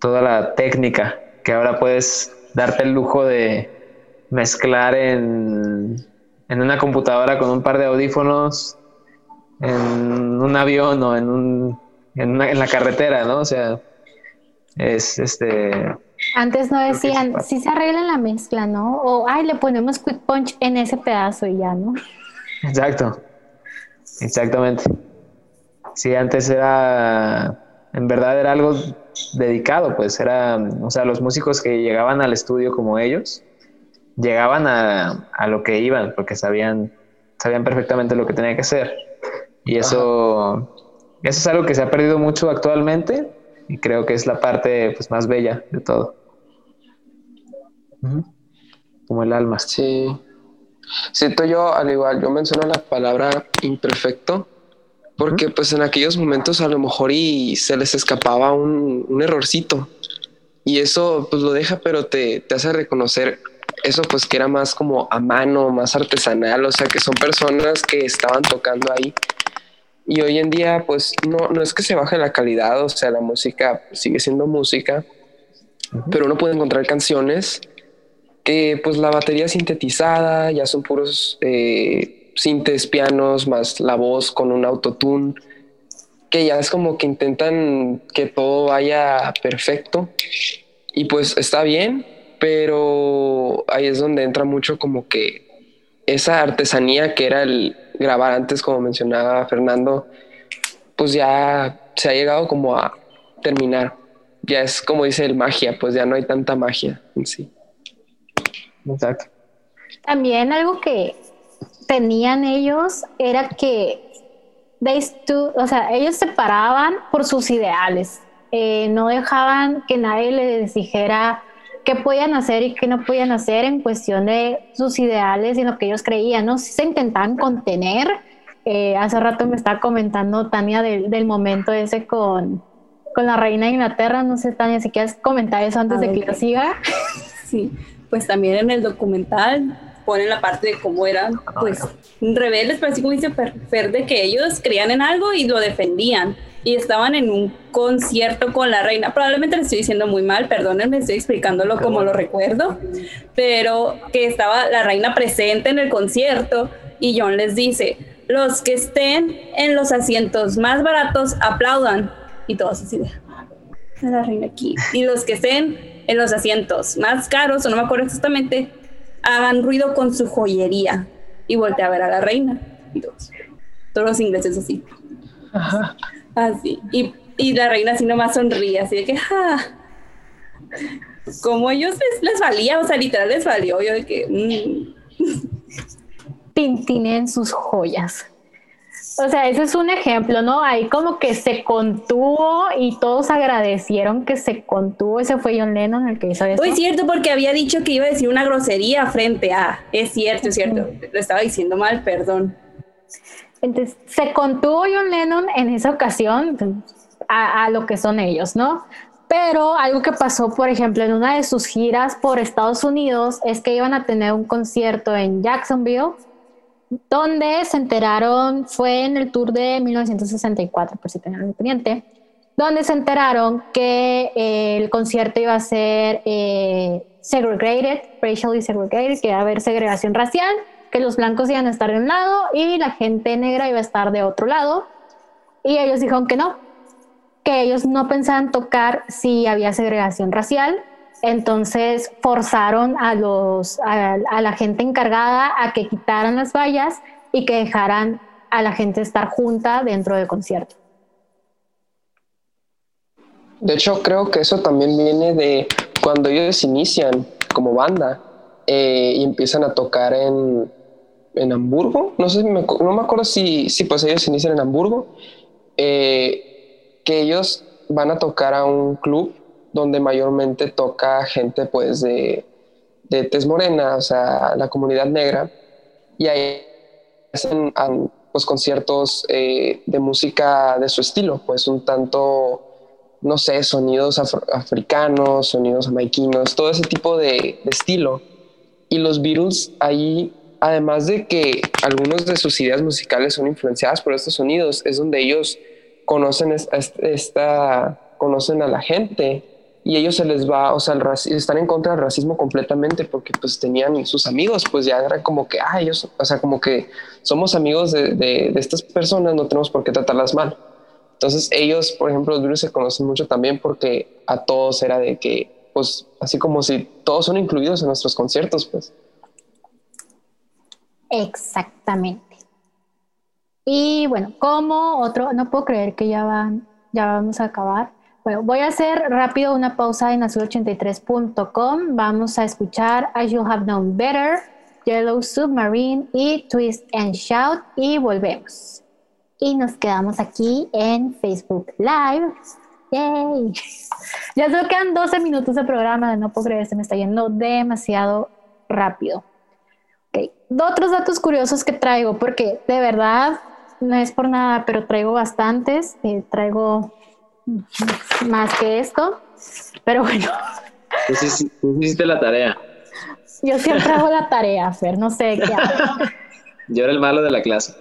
[SPEAKER 4] toda la técnica, que ahora puedes darte el lujo de mezclar en en una computadora con un par de audífonos en un avión o en, un, en, la carretera, ¿no? O sea, es este...
[SPEAKER 1] Antes no decían, si se arregla la mezcla, ¿no? O, ay, le ponemos quick punch en ese pedazo y ya, ¿no?
[SPEAKER 4] Exacto, exactamente. Sí, antes era, en verdad era algo dedicado, pues era, o sea, los músicos que llegaban al estudio como ellos, llegaban a, a, lo que iban, porque sabían, sabían perfectamente lo que tenía que hacer. Y eso, eso es algo que se ha perdido mucho actualmente y creo que es la parte pues, más bella de todo. Como el alma.
[SPEAKER 3] Sí. Siento yo, al igual, yo menciono la palabra imperfecto, porque pues en aquellos momentos a lo mejor y se les escapaba un, un errorcito. Y eso pues lo deja, pero te, te hace reconocer eso pues que era más como a mano, más artesanal, o sea que son personas que estaban tocando ahí. Y hoy en día pues no, no es que se baje la calidad, o sea, la música sigue siendo música, pero uno puede encontrar canciones que pues la batería sintetizada, ya son puros eh, sintes, pianos, más la voz con un autotune, que ya es como que intentan que todo vaya perfecto y pues está bien, pero ahí es donde entra mucho como que esa artesanía que era el grabar antes, como mencionaba Fernando, pues ya se ha llegado como a terminar. Ya es como dice el magia, pues ya no hay tanta magia en sí.
[SPEAKER 4] Exacto.
[SPEAKER 1] También algo que tenían ellos era que o sea, ellos se paraban por sus ideales. Eh, no dejaban que nadie les dijera qué podían hacer y qué no podían hacer en cuestión de sus ideales y lo que ellos creían, ¿no? Se intentaban contener. Eh, hace rato me estaba comentando Tania del, momento ese con, con la reina de Inglaterra. No sé, Tania, si quieres comentar eso antes de que lo siga.
[SPEAKER 2] Sí, pues también en el documental ponen la parte de cómo eran, pues, rebeldes, pero así como dice Fer, de que ellos creían en algo y lo defendían y estaban en un concierto con la reina. Probablemente le estoy diciendo muy mal, perdónenme, estoy explicándolo como lo recuerdo, pero que estaba la reina presente en el concierto y John les dice, los que estén en los asientos más baratos aplaudan. Y todos así de la reina aquí. Y los que estén en los asientos más caros o no me acuerdo exactamente hagan ruido con su joyería. Y voltea a ver a la reina. Y todos todos los ingleses así. Ajá. Así. Y, y la reina así nomás sonríe, así de que, ja. Como ellos les, valía, o sea, literal les valió. Yo de que.
[SPEAKER 1] Mm. sus joyas. O sea, ese es un ejemplo, ¿no? Ahí como que se contuvo y todos agradecieron que se contuvo. Ese fue John Lennon el que hizo eso.
[SPEAKER 2] Es cierto, porque había dicho que iba a decir una grosería frente a. Es cierto, es cierto. Lo estaba diciendo mal, perdón.
[SPEAKER 1] Entonces, se contuvo John Lennon en esa ocasión a, lo que son ellos, ¿no? Pero algo que pasó, por ejemplo, en una de sus giras por Estados Unidos es que iban a tener un concierto en Jacksonville, donde se enteraron, fue en el tour de 1964, por si tenían pendiente, donde se enteraron que eh, el concierto iba a ser eh, segregated, racially segregated, que iba a haber segregación racial, que los blancos iban a estar de un lado y la gente negra iba a estar de otro lado. Y ellos dijeron que no, que ellos no pensaban tocar si había segregación racial, entonces forzaron a, los, a, la gente encargada a que quitaran las vallas y que dejaran a la gente estar junta dentro del concierto.
[SPEAKER 3] De hecho, creo que eso también viene de cuando ellos inician como banda eh, y empiezan a tocar en, en Hamburgo. No sé, me, no me acuerdo si, si pues ellos inician en Hamburgo. Eh, que ellos van a tocar a un club donde mayormente toca gente pues de, de tez morena, o sea, la comunidad negra, y ahí hacen pues conciertos eh, de música de su estilo, pues un tanto, no sé, sonidos africanos, sonidos jamaiquinos, todo ese tipo de, de estilo. Y los Beatles ahí además de que algunas de sus ideas musicales son influenciadas por estos sonidos, es donde ellos conocen esta, conocen a la gente y ellos se les va, o sea, están en contra del racismo completamente porque pues tenían sus amigos, pues ya era como que, ah, ellos, o sea, como que somos amigos de, estas personas, no tenemos por qué tratarlas mal. Entonces ellos, por ejemplo, los Beatles se conocen mucho también porque a todos era de que, pues, así como si todos son incluidos en nuestros conciertos, pues.
[SPEAKER 1] Exactamente. Y bueno, como otro, no puedo creer que ya van, ya vamos a acabar. Bueno, voy a hacer rápido una pausa en azul83.com. Vamos a escuchar I Should Have Known Better, Yellow Submarine y Twist and Shout y volvemos. Y nos quedamos aquí en Facebook Live. Yay. Ya solo quedan 12 minutos de programa, no puedo creer, se me está yendo demasiado rápido. Otros datos curiosos que traigo, porque de verdad no es por nada, pero traigo bastantes, eh, traigo más que esto, pero bueno.
[SPEAKER 4] Tú hiciste la tarea.
[SPEAKER 1] Yo siempre hago la tarea, Fer, no sé qué hago.
[SPEAKER 4] Yo era el malo de la clase.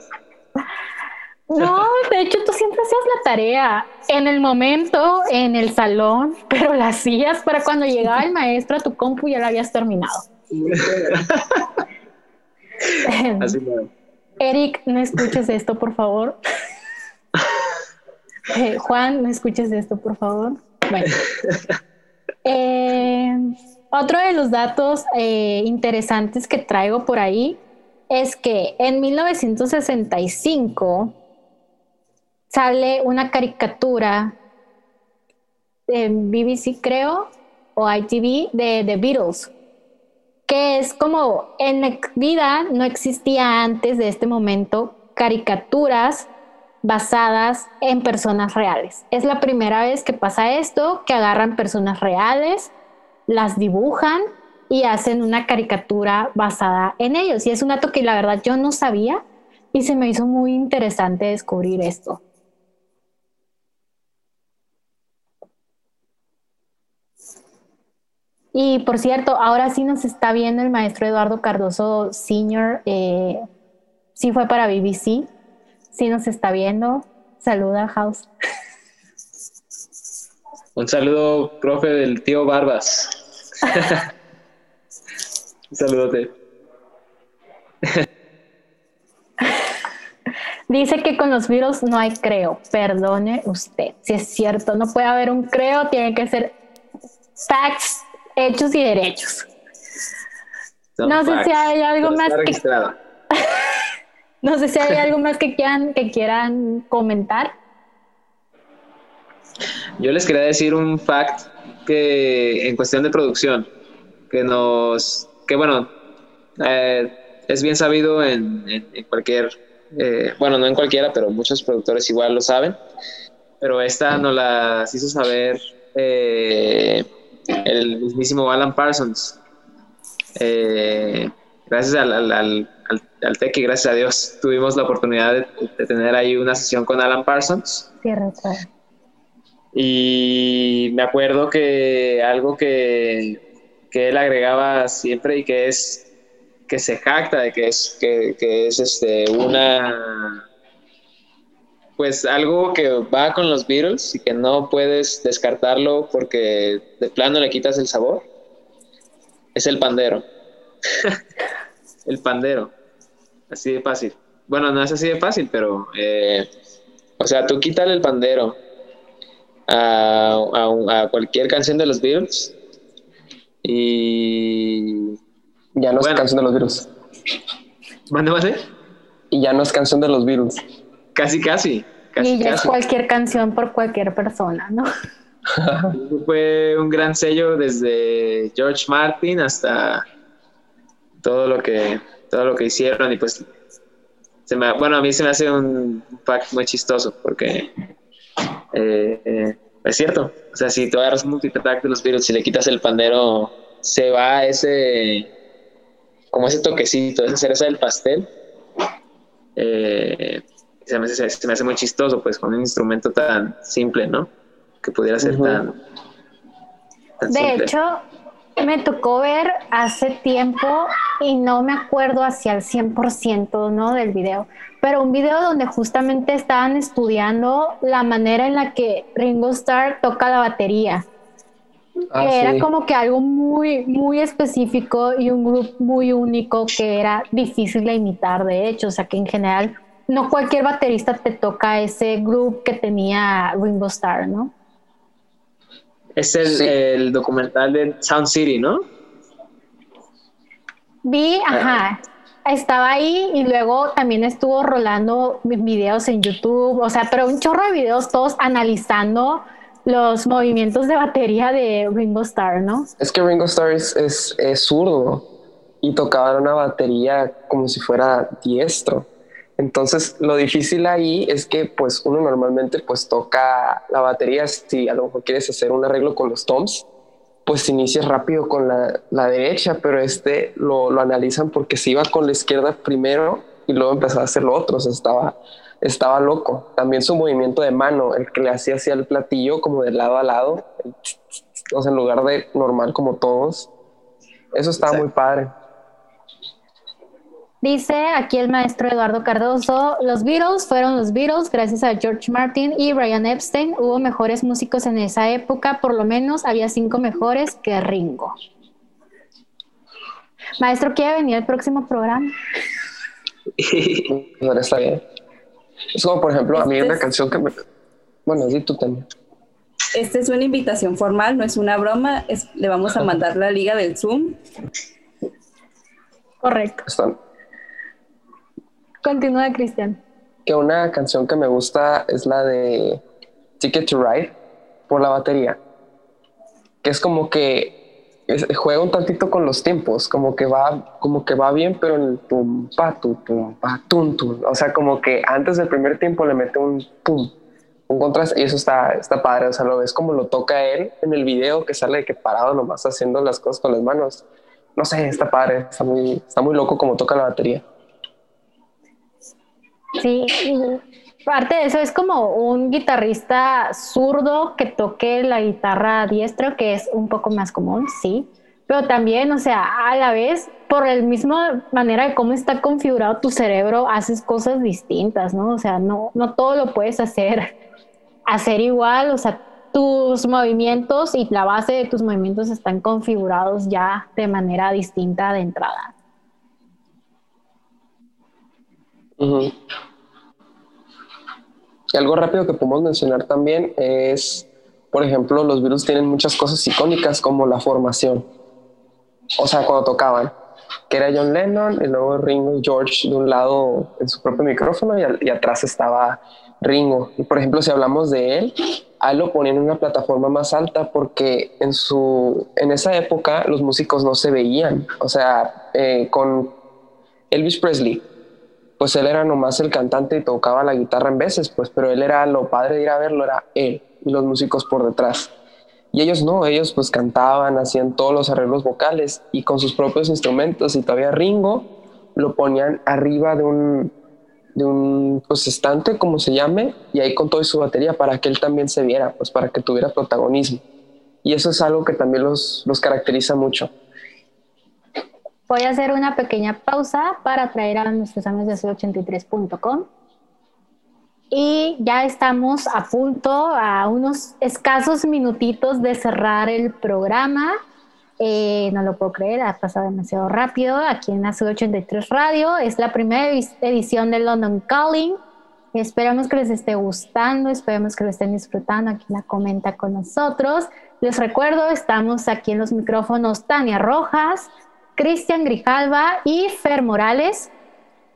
[SPEAKER 1] No, de hecho tú siempre hacías la tarea en el momento, en el salón, pero la hacías para cuando llegaba el maestro a tu compu ya la habías terminado. Eric, no escuches esto, por favor. Eh, Juan, no escuches esto, por favor. Bueno. Eh, otro de los datos eh, interesantes que traigo por ahí es que en 1965 sale una caricatura en BBC, creo, o ITV de The Beatles, que es como en vida no existía antes de este momento caricaturas basadas en personas reales. Es la primera vez que pasa esto, que agarran personas reales, las dibujan y hacen una caricatura basada en ellos. Y es un dato que la verdad yo no sabía y se me hizo muy interesante descubrir esto. Y por cierto, ahora sí nos está viendo el maestro Eduardo Cardoso Senior. Eh, sí fue para BBC. Sí nos está viendo. Saluda, House.
[SPEAKER 4] Un saludo, profe del tío Barbas. Un saludote.
[SPEAKER 1] Dice que con los virus no hay creo. Perdone usted. Si es cierto, no puede haber un creo, tiene que ser facts hechos y derechos. no sé si hay algo más que... no sé si hay algo más que quieran, que quieran comentar.
[SPEAKER 4] Yo les quería decir un fact que en cuestión de producción, que nos, que bueno, eh, es bien sabido en, cualquier, eh, bueno, no en cualquiera, pero muchos productores igual lo saben, pero esta nos la hizo saber eh, el mismísimo Alan Parsons. Eh, gracias al, al, al, al, TEC y gracias a Dios tuvimos la oportunidad de, tener ahí una sesión con Alan Parsons. Y me acuerdo que algo que, que, él agregaba siempre y que es que se jacta de que es, que, que es este, una pues algo que va con los Beatles y que no puedes descartarlo porque de plano le quitas el sabor, es el pandero. el pandero. Así de fácil. Bueno, no es así de fácil, pero... Eh, o sea, tú quítale el pandero a, a, cualquier canción de los Beatles Y.
[SPEAKER 3] Ya no es canción de los virus.
[SPEAKER 4] ¿Mande, mande?
[SPEAKER 3] Y ya no es canción de los virus.
[SPEAKER 4] Casi, casi. casi
[SPEAKER 1] y ya es cualquier canción por cualquier persona, ¿no?
[SPEAKER 4] Fue un gran sello desde George Martin hasta todo lo que todo lo que hicieron y pues se me, bueno a mí se me hace un pack muy chistoso porque eh, eh, es cierto o sea si tú agarras un multitrack de los Beatles y le quitas el pandero se va ese como ese toquecito esa cereza del pastel eh, se, me hace, se me hace muy chistoso pues con un instrumento tan simple no que pudiera ser tan, tan
[SPEAKER 1] De
[SPEAKER 4] simple.
[SPEAKER 1] hecho, me tocó ver hace tiempo y no me acuerdo hacia el 100% ¿no? del video, pero un video donde justamente estaban estudiando la manera en la que Ringo Starr toca la batería.
[SPEAKER 3] Ah,
[SPEAKER 1] que era
[SPEAKER 3] sí.
[SPEAKER 1] como que algo muy, muy específico y un grupo muy único que era difícil de imitar, de hecho, o sea que en general no cualquier baterista te toca ese grupo que tenía Ringo Starr, ¿no?
[SPEAKER 4] Es el,
[SPEAKER 3] Sí.
[SPEAKER 4] el documental de Sound City, ¿no?
[SPEAKER 1] Vi, ajá, estaba ahí y luego también estuvo rolando vi- videos en YouTube, o sea, pero un chorro de videos todos analizando los movimientos de batería de Ringo Starr, ¿no?
[SPEAKER 3] Es que Ringo Starr es, es, es zurdo y tocaba una batería como si fuera diestro. Entonces, lo difícil ahí es que pues uno normalmente pues toca la batería, si a lo mejor quieres hacer un arreglo con los toms, pues inicias rápido con la, la derecha, pero este lo, lo analizan porque se iba con la izquierda primero y luego empezaba a hacer lo otro, o sea, estaba, estaba loco. También su movimiento de mano, el que le hacía hacia el platillo como de lado a lado, o sea, en lugar de normal como todos. Eso estaba
[SPEAKER 4] Exacto.
[SPEAKER 3] muy padre.
[SPEAKER 1] Dice aquí el maestro Eduardo Cardoso, los Beatles fueron los Beatles gracias a George Martin y Brian Epstein. Hubo mejores músicos en esa época, por lo menos había cinco mejores que Ringo. Maestro, ¿quiere venir al próximo programa?
[SPEAKER 3] Ahora está bien. Es como, por ejemplo, a mí
[SPEAKER 2] Este
[SPEAKER 3] una
[SPEAKER 2] es-
[SPEAKER 3] canción que me... Bueno, sí, tú también.
[SPEAKER 2] Esta es una invitación formal, no es una broma. es- le vamos a mandar la liga del Zoom.
[SPEAKER 1] Correcto. Continúa, Cristian.
[SPEAKER 3] que una canción que me gusta es la de Ticket to Ride por la batería. Que es como que es- juega un tantito con los tiempos, como que va, como que va bien, pero en el pum pa tu pum pa tum tum. O sea, como que antes del primer tiempo le mete un pum, un contraste, y eso está, está padre. O sea, lo ves como lo toca él en el video que sale de que parado nomás haciendo las cosas con las manos. No sé, está padre, está muy, está muy loco como toca la batería.
[SPEAKER 1] Sí, parte de eso es como un guitarrista zurdo que toque la guitarra a diestro, que es un poco más común, sí, pero también, o sea, a la vez, por la misma manera de cómo está configurado tu cerebro, haces cosas distintas, ¿no? O sea, no, no todo lo puedes hacer, hacer igual, o sea, tus movimientos y la base de tus movimientos están configurados ya de manera distinta de entrada.
[SPEAKER 3] Ujú. Y algo rápido que podemos mencionar también es, por ejemplo, los virus tienen muchas cosas icónicas como la formación. O sea, cuando tocaban, que era John Lennon y luego Ringo y George de un lado en su propio micrófono y atrás estaba Ringo. Y por ejemplo, si hablamos de él, a él lo ponían en una plataforma más alta porque en, su, en esa época los músicos no se veían. O sea, eh, con Elvis Presley, pues él era nomás el cantante y tocaba la guitarra en veces, pues, pero él era lo padre de ir a verlo, era él y los músicos por detrás. Y ellos no, ellos pues cantaban, hacían todos los arreglos vocales y con sus propios instrumentos y todavía Ringo lo ponían arriba de un, de un pues, estante, como se llame, y ahí con toda su batería para que él también se viera, pues para que tuviera protagonismo. Y eso es algo que también los, los caracteriza mucho.
[SPEAKER 1] Voy a hacer una pequeña pausa para traer a nuestros amigos de 83.com. Y ya estamos a punto, a unos escasos minutitos de cerrar el programa. Eh, no lo puedo creer, ha pasado demasiado rápido aquí en la 83 Radio. Es la primera edición de London Calling. Esperamos que les esté gustando, esperemos que lo estén disfrutando. Aquí la comenta con nosotros. Les recuerdo, estamos aquí en los micrófonos Tania Rojas, Cristian Grijalva y Fer Morales.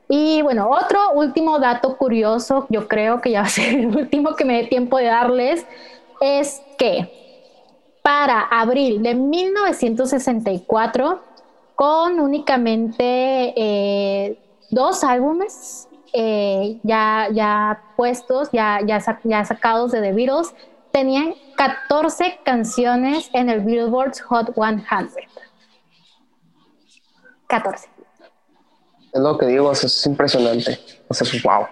[SPEAKER 1] Y bueno, otro último dato curioso, yo creo que ya va a ser el último que me dé tiempo de darles, es que para abril de 1964, con únicamente eh, dos álbumes eh, ya, ya puestos, ya, ya, ya sacados de The Beatles, tenían 14 canciones en el Billboard's Hot 100. 14.
[SPEAKER 3] Es lo que digo, es impresionante. O sea, wow.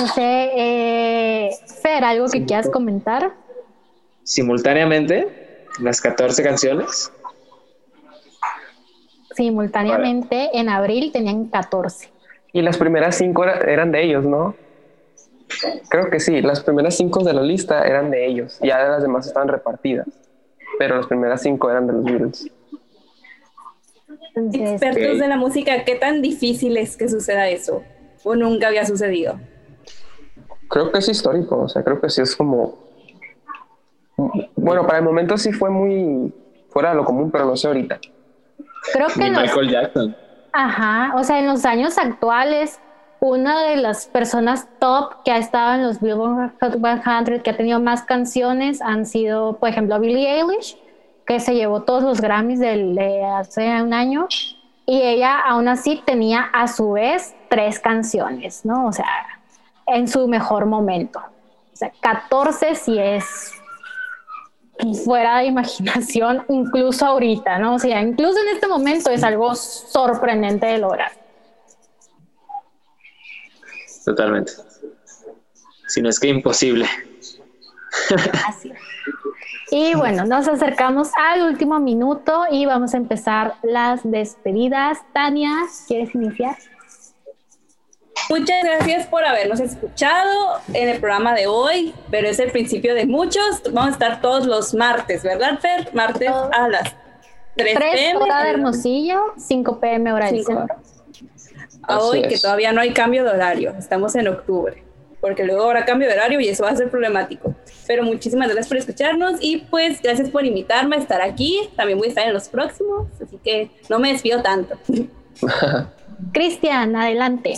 [SPEAKER 1] No sé, eh, Fer, ¿algo que quieras comentar?
[SPEAKER 4] Simultáneamente, las 14 canciones.
[SPEAKER 1] Simultáneamente, en abril tenían 14.
[SPEAKER 3] Y las primeras cinco eran de ellos, ¿no? Creo que sí, las primeras cinco de la lista eran de ellos, ya las demás estaban repartidas, pero las primeras cinco eran de los Beatles.
[SPEAKER 2] Expertos de la música, ¿qué tan difícil es que suceda eso? ¿O nunca había sucedido?
[SPEAKER 3] Creo que es histórico, o sea, creo que sí es como... Bueno, para el momento sí fue muy fuera de lo común, pero no sé ahorita.
[SPEAKER 1] Creo que...
[SPEAKER 4] Michael Jackson.
[SPEAKER 1] Ajá, o sea, en los años actuales, una de las personas top que ha estado en los Billboard Hot 100, que ha tenido más canciones, han sido, por ejemplo, Billie Eilish, que se llevó todos los Grammys de hace un año y ella aún así tenía a su vez tres canciones, ¿no? O sea, en su mejor momento. O sea, 14 si es fuera de imaginación, incluso ahorita, ¿no? O sea, incluso en este momento es algo sorprendente de lograr.
[SPEAKER 4] Totalmente. Si no es que imposible.
[SPEAKER 1] Así. Y bueno, nos acercamos al último minuto y vamos a empezar las despedidas. Tania, ¿quieres iniciar?
[SPEAKER 2] Muchas gracias por habernos escuchado en el programa de hoy, pero es el principio de muchos. Vamos a estar todos los martes, ¿verdad, Fer? Martes a las 3,
[SPEAKER 1] 3 pm. hora de Hermosillo, 5 pm hora de
[SPEAKER 2] hoy que todavía no hay cambio de horario, estamos en octubre porque luego habrá cambio de horario y eso va a ser problemático. Pero muchísimas gracias por escucharnos y pues gracias por invitarme a estar aquí. También voy a estar en los próximos, así que no me despido tanto.
[SPEAKER 1] Cristian, adelante.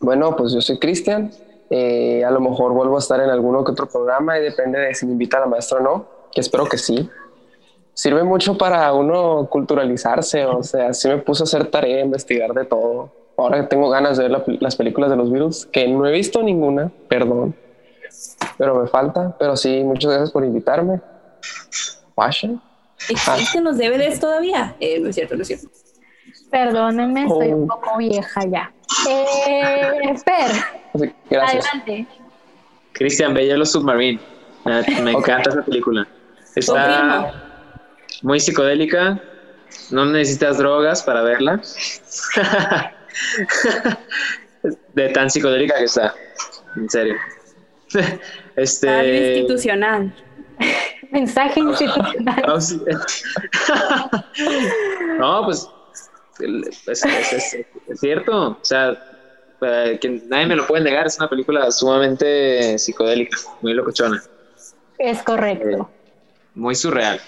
[SPEAKER 3] Bueno, pues yo soy Cristian. Eh, a lo mejor vuelvo a estar en alguno que otro programa y depende de si me invita la maestra o no, que espero que sí. Sirve mucho para uno culturalizarse, o sea, sí me puso a hacer tarea, investigar de todo ahora tengo ganas de ver las películas de los Beatles, que no he visto ninguna, perdón, pero me falta. Pero sí, muchas gracias por invitarme.
[SPEAKER 2] Pasha. ¿Existen los DVDs todavía? Eh, no es cierto, no es cierto.
[SPEAKER 1] Perdónenme, estoy un oh. poco vieja ya. Eh, Fer,
[SPEAKER 3] gracias.
[SPEAKER 1] adelante.
[SPEAKER 4] Cristian Bello los Submarine. Me, encanta esa película. Está muy psicodélica. No necesitas drogas para verla. de tan psicodélica que está. En serio.
[SPEAKER 2] Este. institucional.
[SPEAKER 1] Mensaje institucional.
[SPEAKER 4] no, pues es, cierto. O sea, que nadie me lo puede negar. Es una película sumamente psicodélica, muy locochona.
[SPEAKER 1] Es correcto. Eh,
[SPEAKER 4] muy surreal.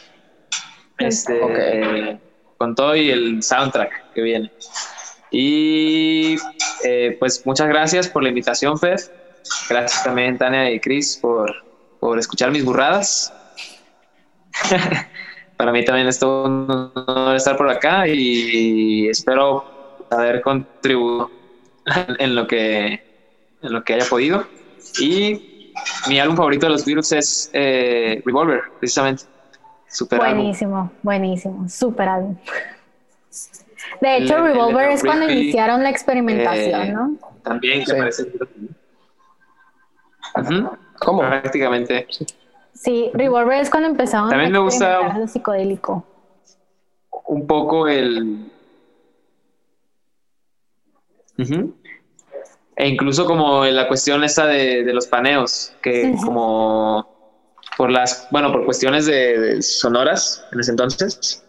[SPEAKER 4] Este, Con todo y el soundtrack que viene. Y eh, pues muchas gracias por la invitación, Fer. Gracias también, Tania y Cris, por, por escuchar mis burradas. Para mí también es todo un honor estar por acá y espero haber contribuido en lo que, en lo que haya podido. Y mi álbum favorito de los Beatles es eh, Revolver, precisamente.
[SPEAKER 1] Super buenísimo, buenísimo, super álbum. De hecho, Revolver es cuando iniciaron la experimentación, eh, ¿no?
[SPEAKER 4] También se parece.
[SPEAKER 3] ¿Cómo?
[SPEAKER 4] Prácticamente.
[SPEAKER 1] Sí, Revolver es cuando empezaron
[SPEAKER 4] también me gusta
[SPEAKER 1] lo psicodélico.
[SPEAKER 4] Un poco el. E incluso como la cuestión esta de, los paneos, que como por las, bueno, por cuestiones de sonoras en ese entonces,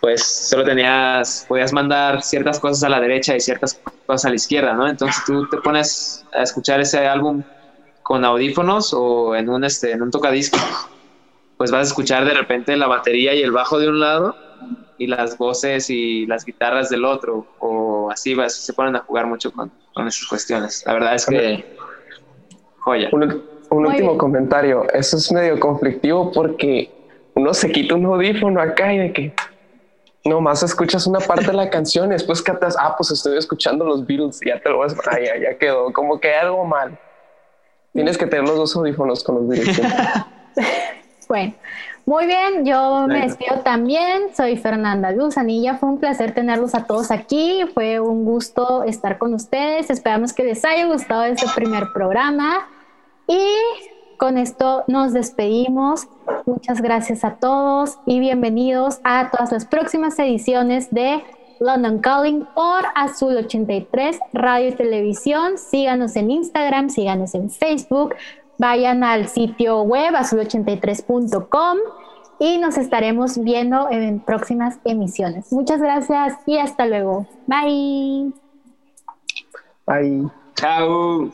[SPEAKER 4] pues solo tenías, podías mandar ciertas cosas a la derecha y ciertas cosas a la izquierda, ¿no? Entonces tú te pones a escuchar ese álbum con audífonos o en un, este, en un tocadisco, pues vas a escuchar de repente la batería y el bajo de un lado y las voces y las guitarras del otro, o así vas, se ponen a jugar mucho con, con esas cuestiones. La verdad es que, joya.
[SPEAKER 3] Un, último comentario, eso es medio conflictivo porque uno se quita un audífono acá y de que nomás escuchas una parte de la canción y después captas, ah, pues estoy escuchando los Beatles y ya te lo vas, ah, ya, ya quedó, como que algo mal. Tienes que tener los dos audífonos con los Beatles.
[SPEAKER 1] bueno, muy bien, yo me despido también, soy Fernanda Luz Anilla, fue un placer tenerlos a todos aquí, fue un gusto estar con ustedes, esperamos que les haya gustado este primer programa y con esto nos despedimos. Muchas gracias a todos y bienvenidos a todas las próximas ediciones de London Calling por Azul 83 Radio y Televisión. Síganos en Instagram, síganos en Facebook, vayan al sitio web azul83.com y nos estaremos viendo en próximas emisiones. Muchas gracias y hasta luego. Bye.
[SPEAKER 3] Bye.
[SPEAKER 4] Chao.